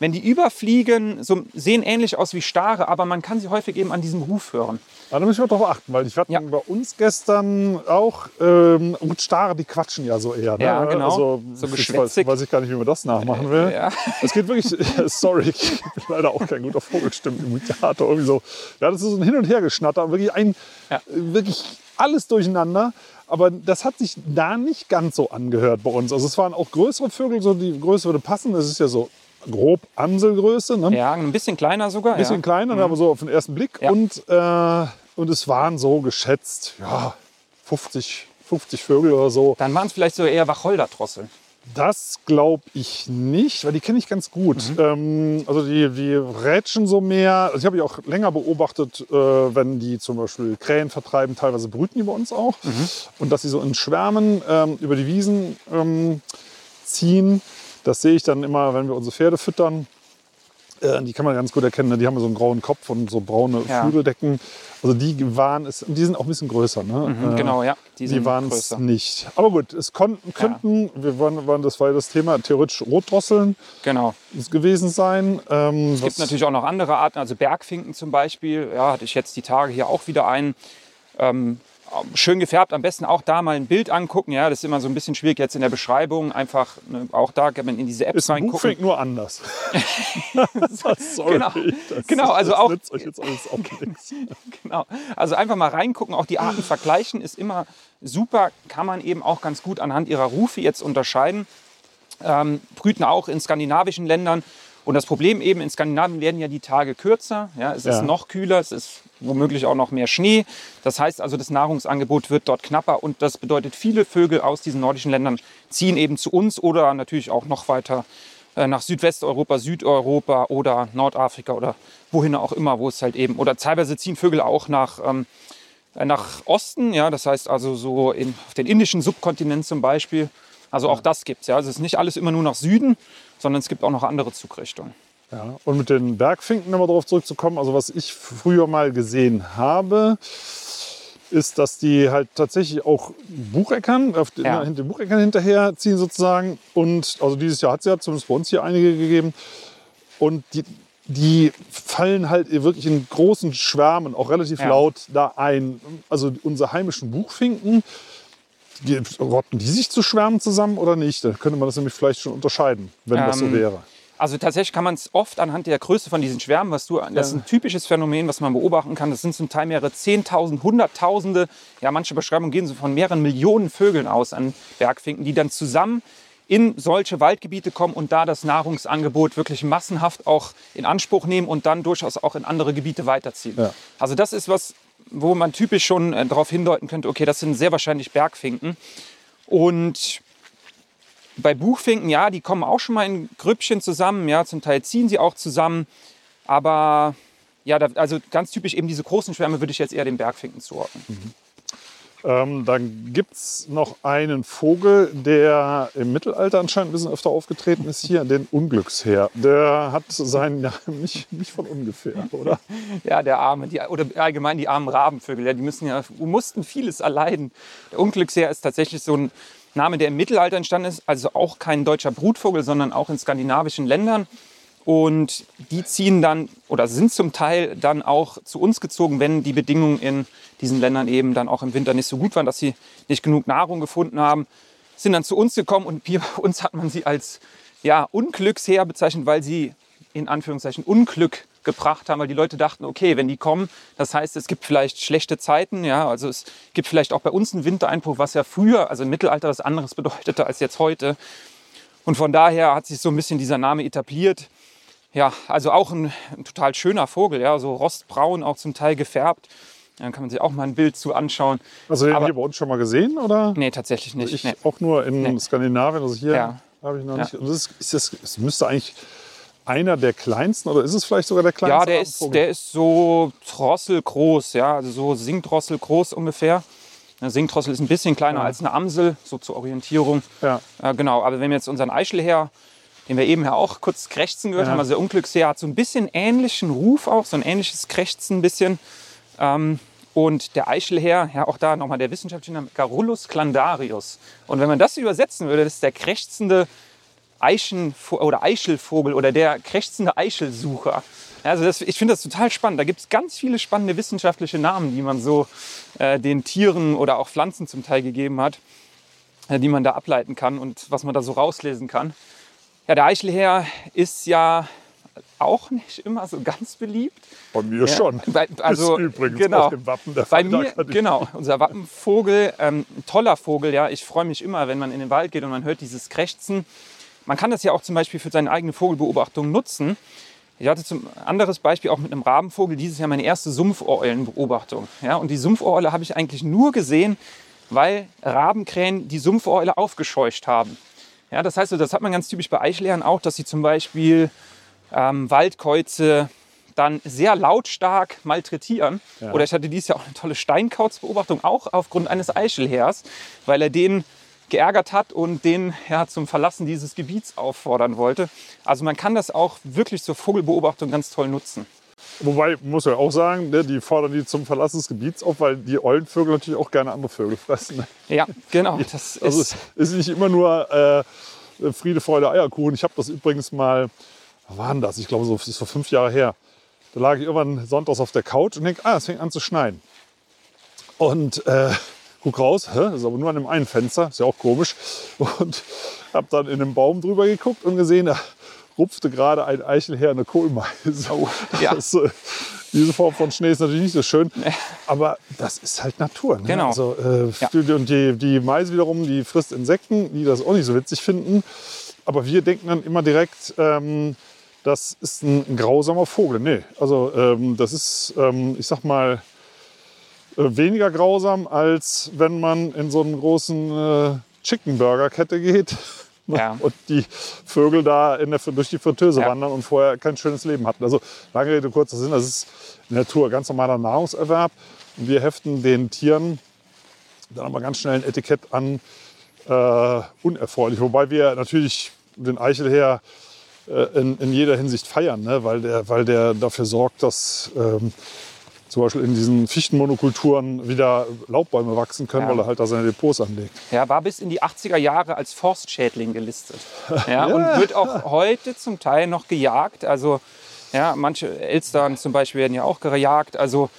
wenn die überfliegen, so, sehen ähnlich aus wie Stare, aber man kann sie häufig eben an diesem Ruf hören. Ja, da müssen wir darauf achten, weil ich hatte ja. bei uns gestern auch, ähm, und Stare, die quatschen ja so eher. Ne? Ja, genau. Also, so geschwätzig. Weiß, weiß ich gar nicht, wie man das nachmachen will. Ja. Es geht wirklich, sorry, ich bin leider auch kein guter Vogelstimmimitator. Irgendwie so. Ja, das ist so ein Hin- und Hergeschnatter, wirklich ein, ja. wirklich alles durcheinander. Aber das hat sich da nicht ganz so angehört bei uns. Also es waren auch größere Vögel, so die Größe würde passen. Das ist ja so grob Amselgröße. Ne? Ja, ein bisschen kleiner sogar. Ein bisschen ja. kleiner, mhm. aber so auf den ersten Blick. Ja. Und, äh, und es waren so geschätzt ja, 50, 50 Vögel oder so. Dann waren es vielleicht so eher Wacholdertrosseln. Das glaube ich nicht, weil die kenne ich ganz gut. Mhm. Ähm, also die, die rätschen so mehr. Also ich habe die auch länger beobachtet, äh, wenn die zum Beispiel Krähen vertreiben. Teilweise brüten die bei uns auch. Mhm. Und dass sie so in Schwärmen ähm, über die Wiesen ähm, ziehen. Das sehe ich dann immer, wenn wir unsere Pferde füttern. Äh, die kann man ganz gut erkennen. ne? Die haben so einen grauen Kopf und so braune Ja. Flügeldecken. Also die waren es, die sind auch ein bisschen größer. Ne? Mhm, Äh, genau, ja. Die, sind waren es nicht. Aber gut, es konnten, könnten, wir waren, waren, das war ja das Thema, theoretisch Rotdrosseln Genau. gewesen sein. Ähm, Es gibt natürlich auch noch andere Arten, also Bergfinken zum Beispiel. Ja, hatte ich jetzt die Tage hier auch wieder einen. Ähm, schön gefärbt, am besten auch da mal ein Bild angucken. Ja, das ist immer so ein bisschen schwierig jetzt in der Beschreibung. Einfach ne, auch da kann man in diese Apps reingucken. Buchfink nur anders. Sorry. Genau. Das, Genau, also das auch- euch jetzt alles auch. Genau. Also einfach mal reingucken, auch die Arten vergleichen ist immer super. Kann man eben auch ganz gut anhand ihrer Rufe jetzt unterscheiden. Ähm, brüten auch in skandinavischen Ländern. Und das Problem eben, in Skandinavien werden ja die Tage kürzer. Ja, es Ja. ist noch kühler, es ist womöglich auch noch mehr Schnee. Das heißt also, das Nahrungsangebot wird dort knapper. Und das bedeutet, viele Vögel aus diesen nordischen Ländern ziehen eben zu uns oder natürlich auch noch weiter äh, nach Südwesteuropa, Südeuropa oder Nordafrika oder wohin auch immer, wo es halt eben, oder teilweise ziehen Vögel auch nach, ähm, äh, nach Osten, ja, das heißt also so in, auf den indischen Subkontinent zum Beispiel. Also auch das gibt es, ja. Also es ist nicht alles immer nur nach Süden, sondern es gibt auch noch andere Zugrichtungen. Ja, und mit den Bergfinken nochmal darauf zurückzukommen, also was ich früher mal gesehen habe, ist, dass die halt tatsächlich auch Bucheckern, auf den, Ja. hinter den Bucheckern hinterher ziehen sozusagen. Und also dieses Jahr hat es ja zumindest bei uns hier einige gegeben. Und die, die fallen halt wirklich in großen Schwärmen, auch relativ Ja. laut da ein. Also unsere heimischen Buchfinken, die, rotten die sich zu Schwärmen zusammen oder nicht? Da könnte man das nämlich vielleicht schon unterscheiden, wenn das so Ähm, wäre. Also tatsächlich kann man es oft anhand der Größe von diesen Schwärmen, was du, das ist ein typisches Phänomen, was man beobachten kann. Das sind zum Teil mehrere Zehntausend, Hunderttausende, ja manche Beschreibungen gehen so von mehreren Millionen Vögeln aus an Bergfinken, die dann zusammen in solche Waldgebiete kommen und da das Nahrungsangebot wirklich massenhaft auch in Anspruch nehmen und dann durchaus auch in andere Gebiete weiterziehen. Ja. Also das ist was, wo man typisch schon äh, darauf hindeuten könnte, okay, das sind sehr wahrscheinlich Bergfinken. Und bei Buchfinken, ja, die kommen auch schon mal in Grüppchen zusammen, ja, zum Teil ziehen sie auch zusammen, aber ja, da, also ganz typisch eben diese großen Schwärme würde ich jetzt eher den Bergfinken zuordnen. Ähm, dann gibt es noch einen Vogel, der im Mittelalter anscheinend ein bisschen öfter aufgetreten ist hier, den Unglücksheer. Der hat seinen Namen nicht, nicht von ungefähr, oder? Ja, der arme, die, oder allgemein die armen Rabenvögel, ja, die müssen ja, mussten vieles erleiden. Der Unglücksheer ist tatsächlich so ein Name, der im Mittelalter entstanden ist, also auch kein deutscher Brutvogel, sondern auch in skandinavischen Ländern. Und die ziehen dann oder sind zum Teil dann auch zu uns gezogen, wenn die Bedingungen in diesen Ländern eben dann auch im Winter nicht so gut waren, dass sie nicht genug Nahrung gefunden haben, sind dann zu uns gekommen und bei uns hat man sie als ja, Unglücksheer bezeichnet, weil sie in Anführungszeichen Unglück gebracht haben, weil die Leute dachten, okay, wenn die kommen, das heißt, es gibt vielleicht schlechte Zeiten, ja, also es gibt vielleicht auch bei uns einen Wintereinbruch, was ja früher, also im Mittelalter was anderes bedeutete als jetzt heute. Und von daher hat sich so ein bisschen dieser Name etabliert. Ja, also auch ein, ein total schöner Vogel, ja, so rostbraun, auch zum Teil gefärbt. Dann kann man sich auch mal ein Bild zu anschauen. Also den Aber- hier bei uns schon mal gesehen, oder? Nee, tatsächlich nicht. Ich Nee. auch nur in Nee. Skandinavien, also hier Ja. habe ich noch Ja. nicht. Und das, ist, das, es müsste eigentlich einer der kleinsten, oder ist es vielleicht sogar der kleinste? Ja, der ist, der ist so drosselgroß, ja, also so Singdrossel groß ungefähr. Eine Singdrossel ist ein bisschen kleiner als eine Amsel, so zur Orientierung. Ja. Äh, genau, aber wenn wir jetzt unseren Eichelherr, den wir eben ja auch kurz krächzen gehört Ja. haben, also der Unglücksherr hat so ein bisschen ähnlichen Ruf auch, so ein ähnliches Krächzen ein bisschen. Ähm, und der Eichelherr, ja auch da nochmal der wissenschaftliche Name, Garullus clandarius. Und wenn man das übersetzen würde, das ist der krächzende Eichen oder Eichelvogel oder der krächzende Eichelsucher. Also das, ich finde das total spannend. Da gibt es ganz viele spannende wissenschaftliche Namen, die man so äh, den Tieren oder auch Pflanzen zum Teil gegeben hat, äh, die man da ableiten kann und was man da so rauslesen kann. Ja, der Eichelherr ist ja auch nicht immer so ganz beliebt. Bei mir Ja, schon. bei- also, ist übrigens genau. auf dem Wappen der Bei mir, genau, unser Wappenvogel, ähm, ein toller Vogel, ja. Ich freue mich immer, wenn man in den Wald geht und man hört dieses Krächzen. Man kann das ja auch zum Beispiel für seine eigene Vogelbeobachtung nutzen. Ich hatte zum anderes Beispiel auch mit einem Rabenvogel dieses Jahr meine erste Sumpfeulenbeobachtung. Ja, und die Sumpfeule habe ich eigentlich nur gesehen, weil Rabenkrähen die Sumpfeule aufgescheucht haben. Ja, das heißt, das hat man ganz typisch bei Eichelherren auch, dass sie zum Beispiel ähm, Waldkäuze dann sehr lautstark malträtieren. Oder ich hatte dieses Jahr auch eine tolle Steinkautzbeobachtung, auch aufgrund eines Eichelhers, weil er den geärgert hat und den ja, zum Verlassen dieses Gebiets auffordern wollte. Also man kann das auch wirklich zur Vogelbeobachtung ganz toll nutzen. Wobei, muss ja auch sagen, ne, die fordern die zum Verlassen des Gebiets auf, weil die Eulenvögel natürlich auch gerne andere Vögel fressen. Ne? Ja, genau. Das Also ist, es ist nicht immer nur äh, Friede, Freude, Eierkuchen. Ich habe das übrigens mal, wann das? Ich glaube, so, das ist so fünf Jahre her. Da lag ich irgendwann sonntags auf der Couch und denke, ah, es fängt an zu schneien. Und äh, guck raus, hä? das ist aber nur an dem einen Fenster, ist ja auch komisch. Und habe dann in den Baum drüber geguckt und gesehen, rupfte gerade ein Eichelherr eine Kohlmeise. Oh, ja. das, äh, diese Form von Schnee ist natürlich nicht so schön, aber das ist halt Natur. Ne? Genau. Also, äh, Ja. die- Und die, die Meise wiederum, die frisst Insekten, die das auch nicht so witzig finden. Aber wir denken dann immer direkt, ähm, das ist ein, ein grausamer Vogel. Nee, also ähm, das ist, ähm, ich sag mal, äh, weniger grausam, als wenn man in so einen großen äh, Chicken Burger Kette geht Ja. und die Vögel da in der, durch die Fritteuse Ja. wandern und vorher kein schönes Leben hatten. Also lange Rede, kurzer Sinn, das ist in der Natur ganz normaler Nahrungserwerb. Und wir heften den Tieren dann aber ganz schnell ein Etikett an, äh, unerfreulich. Wobei wir natürlich den Eichelherr äh, in, in jeder Hinsicht feiern, ne? weil, der, weil der dafür sorgt, dass ähm, zum Beispiel in diesen Fichtenmonokulturen wieder Laubbäume wachsen können, Ja. weil er halt da seine Depots anlegt. ja, war bis in die 80er Jahre als Forstschädling gelistet. Ja, Und wird auch heute zum Teil noch gejagt. Also ja, manche Elstern zum Beispiel werden ja auch gejagt. Also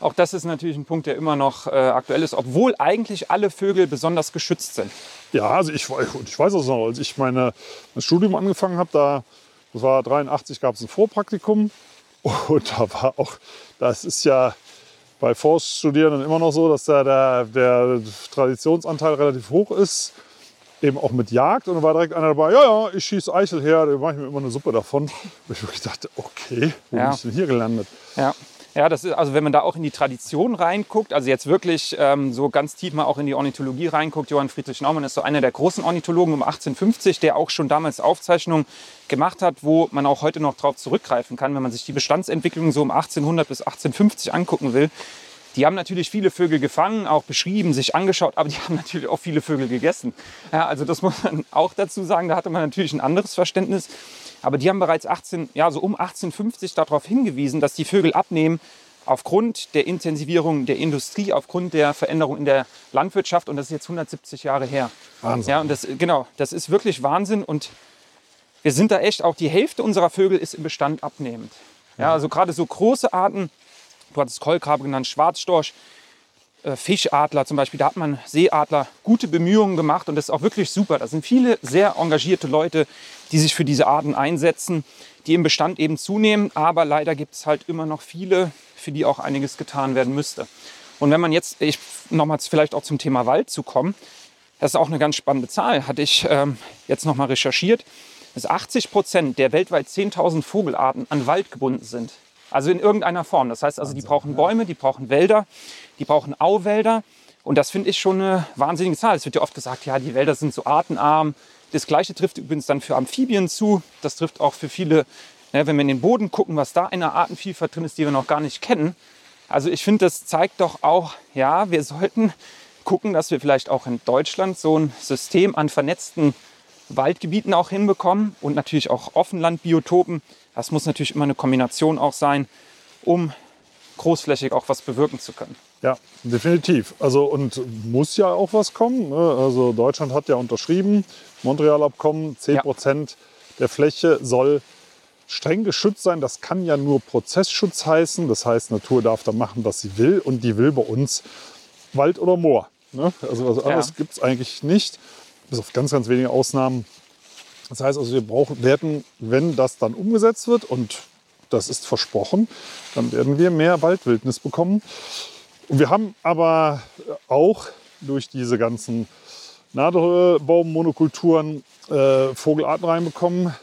auch das ist natürlich ein Punkt, der immer noch äh, aktuell ist, obwohl eigentlich alle Vögel besonders geschützt sind. Ja, also ich, ich weiß es noch, als ich meine, mein Studium angefangen habe, da, das war 83, gab es ein Vorpraktikum und da war auch, das ist ja bei Forststudierenden immer noch so, dass da der, der Traditionsanteil relativ hoch ist, eben auch mit Jagd und da war direkt einer dabei, ja, ja, ich schieße Eichel her, da mache ich mir immer eine Suppe davon. Und ich wirklich dachte, okay, wo Ja. bin ich denn hier gelandet? Ja. Ja, das ist, also wenn man da auch in die Tradition reinguckt, also jetzt wirklich ähm, so ganz tief mal auch in die Ornithologie reinguckt, Johann Friedrich Naumann ist so einer der großen Ornithologen um 1850, der auch schon damals Aufzeichnungen gemacht hat, wo man auch heute noch drauf zurückgreifen kann, wenn man sich die Bestandsentwicklung so um 1800 bis 1850 angucken will. Die haben natürlich viele Vögel gefangen, auch beschrieben, sich angeschaut, aber die haben natürlich auch viele Vögel gegessen. Ja, also das muss man auch dazu sagen, da hatte man natürlich ein anderes Verständnis. Aber die haben bereits 18, ja, so um 1850 darauf hingewiesen, dass die Vögel abnehmen aufgrund der Intensivierung der Industrie, aufgrund der Veränderung in der Landwirtschaft. Und das ist jetzt 170 Jahre her. Wahnsinn. Ja, und das, genau, das ist wirklich Wahnsinn. Und wir sind da echt, auch die Hälfte unserer Vögel ist im Bestand abnehmend. Ja, also gerade so große Arten, du hattest Kolkrabe genannt, Schwarzstorch, äh, Fischadler zum Beispiel, da hat man Seeadler gute Bemühungen gemacht und das ist auch wirklich super. Da sind viele sehr engagierte Leute, die sich für diese Arten einsetzen, die im Bestand eben zunehmen, aber leider gibt es halt immer noch viele, für die auch einiges getan werden müsste. Und wenn man jetzt, ich nochmals vielleicht auch zum Thema Wald zu kommen, das ist auch eine ganz spannende Zahl, hatte ich ähm, jetzt nochmal recherchiert, dass 80 Prozent der weltweit 10.000 Vogelarten an Wald gebunden sind. Also in irgendeiner Form. Das heißt also, die brauchen Bäume, die brauchen Wälder, die brauchen Auwälder. Und das finde ich schon eine wahnsinnige Zahl. Es wird ja oft gesagt, ja, die Wälder sind so artenarm. Das Gleiche trifft übrigens dann für Amphibien zu. Das trifft auch für viele, ne, wenn wir in den Boden gucken, was da in der Artenvielfalt drin ist, die wir noch gar nicht kennen. Also ich finde, das zeigt doch auch, ja, wir sollten gucken, dass wir vielleicht auch in Deutschland so ein System an vernetzten Waldgebieten auch hinbekommen und natürlich auch Offenlandbiotopen. Das muss natürlich immer eine Kombination auch sein, um großflächig auch was bewirken zu können. Ja, definitiv. Also und muss ja auch was kommen. Ne? Also Deutschland hat ja unterschrieben, Montreal-Abkommen, 10 Ja. Prozent der Fläche soll streng geschützt sein. Das kann ja nur Prozessschutz heißen. Das heißt, Natur darf da machen, was sie will. Und die will bei uns Wald oder Moor. Ne? Also was anderes Ja. gibt es eigentlich nicht, bis auf ganz, ganz wenige Ausnahmen. Das heißt also, wir brauchen, werden, wenn das dann umgesetzt wird und das ist versprochen, dann werden wir mehr Waldwildnis bekommen. Und wir haben aber auch durch diese ganzen Nadelbaummonokulturen äh, Vogelarten reinbekommen,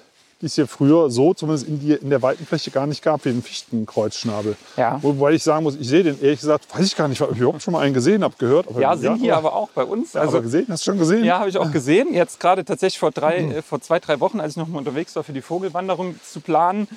die es hier früher so, zumindest in, die, in der weiten Fläche, gar nicht gab, wie den Fichtenkreuzschnabel. Ja. Wobei ich sagen muss, ich sehe den ehrlich gesagt, weiß ich gar nicht, ob ich überhaupt schon mal einen gesehen habe, gehört. Ja, sind hier aber auch bei uns. Ja, aber Also, gesehen, hast du schon gesehen? ja, habe ich auch gesehen. Jetzt gerade tatsächlich vor, drei, äh, vor zwei, drei Wochen, als ich noch mal unterwegs war, für die Vogelwanderung zu planen.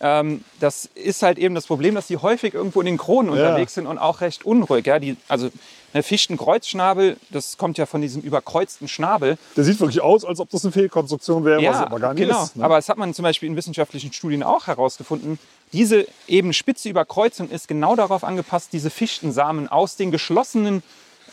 Ähm, das ist halt eben das Problem, dass die häufig irgendwo in den Kronen Ja. unterwegs sind und auch recht unruhig. Ja? Die, also eine Fichtenkreuzschnabel, das kommt ja von diesem überkreuzten Schnabel. Der sieht wirklich aus, als ob das eine Fehlkonstruktion wäre, was es aber gar nicht genau. ist. Ne? Aber das hat man zum Beispiel in wissenschaftlichen Studien auch herausgefunden. Diese eben spitze Überkreuzung ist genau darauf angepasst, diese Fichtensamen aus den geschlossenen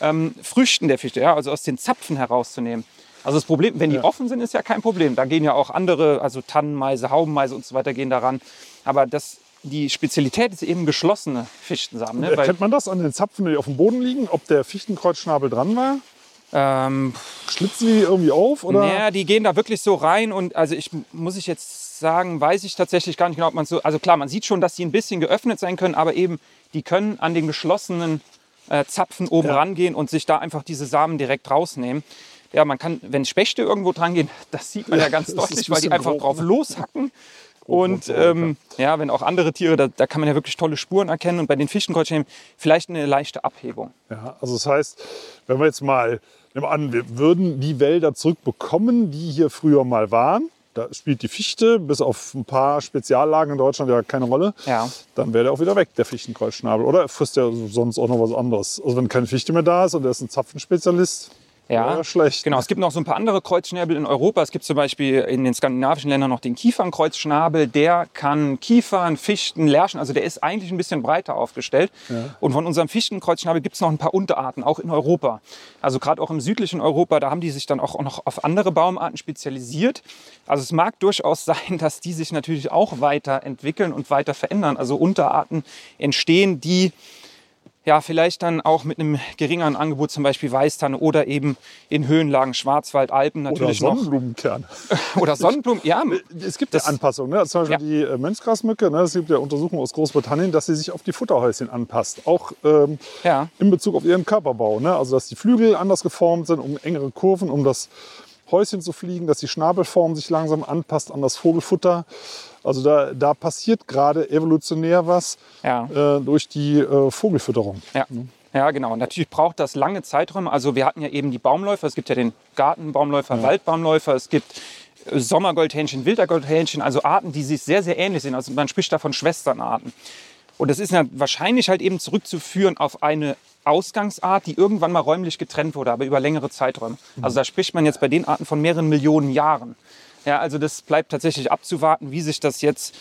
ähm, Früchten der Fichte, ja, also aus den Zapfen herauszunehmen. Also das Problem, wenn die Ja. offen sind, ist ja kein Problem. Da gehen ja auch andere, also Tannenmeise, Haubenmeise und so weiter gehen daran. Aber das, die Spezialität ist eben geschlossene Fichtensamen. Ne? Weil, Erkennt man das an den Zapfen, die auf dem Boden liegen, ob der Fichtenkreuzschnabel dran war? ähm, Schlitzen die irgendwie auf? Oder? Naja, die gehen da wirklich so rein und also ich muss ich jetzt sagen, weiß ich tatsächlich gar nicht genau, ob man so. Also klar, man sieht schon, dass die ein bisschen geöffnet sein können, aber eben die können an den geschlossenen äh, Zapfen oben Ja. rangehen und sich da einfach diese Samen direkt rausnehmen. Ja, man kann, wenn Spechte irgendwo dran gehen, das sieht man ja, Ja, ganz ein deutlich, weil die einfach grob, drauf ne? loshacken. Und ähm, ja, wenn auch andere Tiere, da, da kann man ja wirklich tolle Spuren erkennen. Und bei den Fischenkreuzschnecken vielleicht eine leichte Abhebung. Ja, also das heißt, wenn wir jetzt mal, nehmen an, wir würden die Wälder zurückbekommen, die hier früher mal waren, da spielt die Fichte bis auf ein paar Speziallagen in Deutschland ja keine Rolle, Ja. dann wäre der auch wieder weg, der Fichtenkreuzschnabel. Oder er frisst ja sonst auch noch was anderes. Also wenn keine Fichte mehr da ist und er ist ein Zapfenspezialist, Ja, wäre schlecht. Genau, es gibt noch so ein paar andere Kreuzschnäbel in Europa. Es gibt zum Beispiel in den skandinavischen Ländern noch den Kiefernkreuzschnabel. Der kann Kiefern, Fichten, Lärchen, also der ist eigentlich ein bisschen breiter aufgestellt. Und von unserem Fichtenkreuzschnabel gibt es noch ein paar Unterarten, auch in Europa. Also gerade auch im südlichen Europa, da haben die sich dann auch noch auf andere Baumarten spezialisiert. Also es mag durchaus sein, dass die sich natürlich auch weiterentwickeln und weiter verändern. Also Unterarten entstehen, die ja, vielleicht dann auch mit einem geringeren Angebot, zum Beispiel Weißtanne oder eben in Höhenlagen Schwarzwald, Alpen Oder natürlich noch. Sonnenblumenkern. Oder Sonnenblumen, ja. Es gibt Das- ja Anpassungen. Ne? Zum Beispiel die äh, Mönchsgrasmücke. Ne? Es gibt ja Untersuchungen aus Großbritannien, dass sie sich auf die Futterhäuschen anpasst. Auch ähm, Ja. in Bezug auf ihren Körperbau. Ne? Also dass die Flügel anders geformt sind, um engere Kurven, um das Häuschen zu fliegen, dass die Schnabelform sich langsam anpasst an das Vogelfutter. Also da, da passiert gerade evolutionär was Ja. äh, durch die äh, Vogelfütterung. Ja. Ja, genau. Natürlich braucht das lange Zeiträume. Also wir hatten ja eben die Baumläufer. Es gibt ja den Gartenbaumläufer, Waldbaumläufer. Es gibt äh, Sommergoldhähnchen, Wintergoldhähnchen. Also Arten, die sich sehr, sehr ähnlich sind. Also man spricht da von Schwesternarten. Und das ist ja wahrscheinlich halt eben zurückzuführen auf eine Ausgangsart, die irgendwann mal räumlich getrennt wurde, aber über längere Zeiträume. Also da spricht man jetzt bei den Arten von mehreren Millionen Jahren. Ja, also das bleibt tatsächlich abzuwarten, wie sich das jetzt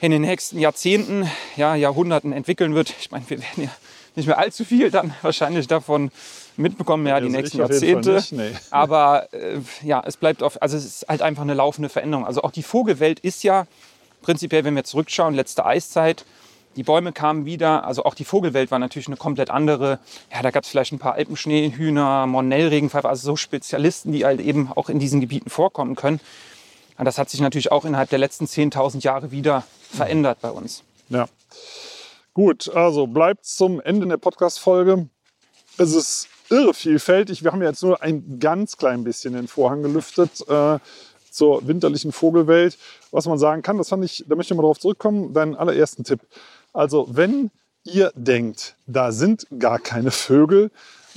in den nächsten Jahrzehnten, ja, Jahrhunderten entwickeln wird. Ich meine, wir werden ja nicht mehr allzu viel dann wahrscheinlich davon mitbekommen, ja, die Also nächsten Jahrzehnte. nicht, nee. Aber äh, ja, es bleibt auf, also es ist halt einfach eine laufende Veränderung. Also auch die Vogelwelt ist ja prinzipiell, wenn wir zurückschauen, letzte Eiszeit, die Bäume kamen wieder, also auch die Vogelwelt war natürlich eine komplett andere. Ja, da gab es vielleicht ein paar Alpenschneehühner, Mornellregenpfeifer, also so Spezialisten, die halt eben auch in diesen Gebieten vorkommen können. Und das hat sich natürlich auch innerhalb der letzten 10.000 Jahre wieder verändert bei uns. Ja. Gut, also bleibt zum Ende der Podcast-Folge. Es ist irre vielfältig. Wir haben jetzt nur ein ganz klein bisschen den Vorhang gelüftet äh, zur winterlichen Vogelwelt. Was man sagen kann, das fand ich, da möchte ich mal drauf zurückkommen, deinen allerersten Tipp. Also, wenn ihr denkt, da sind gar keine Vögel,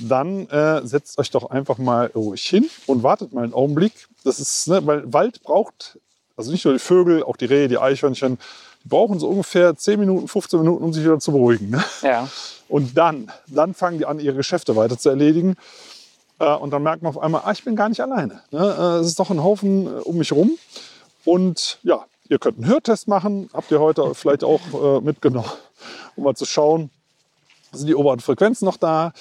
dann äh, setzt euch doch einfach mal ruhig hin und wartet mal einen Augenblick. Das ist, ne, weil Wald braucht, also nicht nur die Vögel, auch die Rehe, die Eichhörnchen, die brauchen so ungefähr 10 Minuten, 15 Minuten, um sich wieder zu beruhigen. Ne? Ja, Und dann, dann fangen die an, ihre Geschäfte weiter zu erledigen. Äh, und dann merkt man auf einmal, ah, ich bin gar nicht alleine. Ne? Äh, es ist doch ein Haufen äh, um mich rum. Und ja, ihr könnt einen Hörtest machen. Habt ihr heute vielleicht auch äh, mitgenommen, um mal zu schauen, sind die oberen Frequenzen noch da.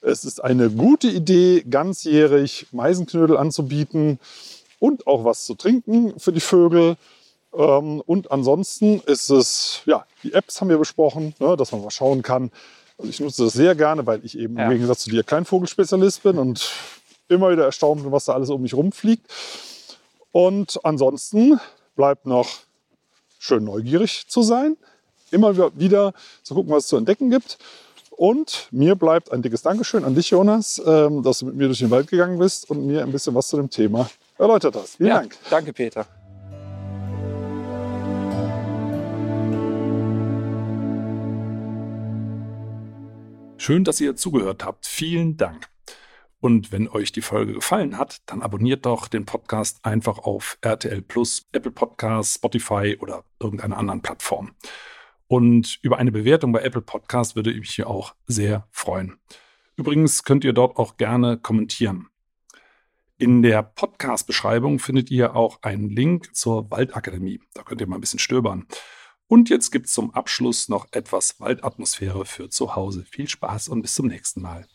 Es ist eine gute Idee, ganzjährig Meisenknödel anzubieten und auch was zu trinken für die Vögel. Ähm, und ansonsten ist es, ja, die Apps haben wir besprochen, ne, dass man mal schauen kann. Also ich nutze das sehr gerne, weil ich eben Ja. im Gegensatz zu dir kein Vogelspezialist bin und immer wieder erstaunt bin, was da alles um mich rumfliegt. Und ansonsten bleibt noch schön neugierig zu sein, immer wieder zu gucken, was es zu entdecken gibt. Und mir bleibt ein dickes Dankeschön an dich, Jonas, ähm, dass du mit mir durch den Wald gegangen bist und mir ein bisschen was zu dem Thema erläutert hast. Vielen ja Dank. danke Peter. Schön, dass ihr zugehört habt. Vielen Dank. Und wenn euch die Folge gefallen hat, dann abonniert doch den Podcast einfach auf RTL Plus, Apple Podcasts, Spotify oder irgendeiner anderen Plattform. Und über eine Bewertung bei Apple Podcast würde ich mich auch sehr freuen. Übrigens könnt ihr dort auch gerne kommentieren. In der Podcast-Beschreibung findet ihr auch einen Link zur Waldakademie. Da könnt ihr mal ein bisschen stöbern. Und jetzt gibt es zum Abschluss noch etwas Waldatmosphäre für zu Hause. Viel Spaß und bis zum nächsten Mal.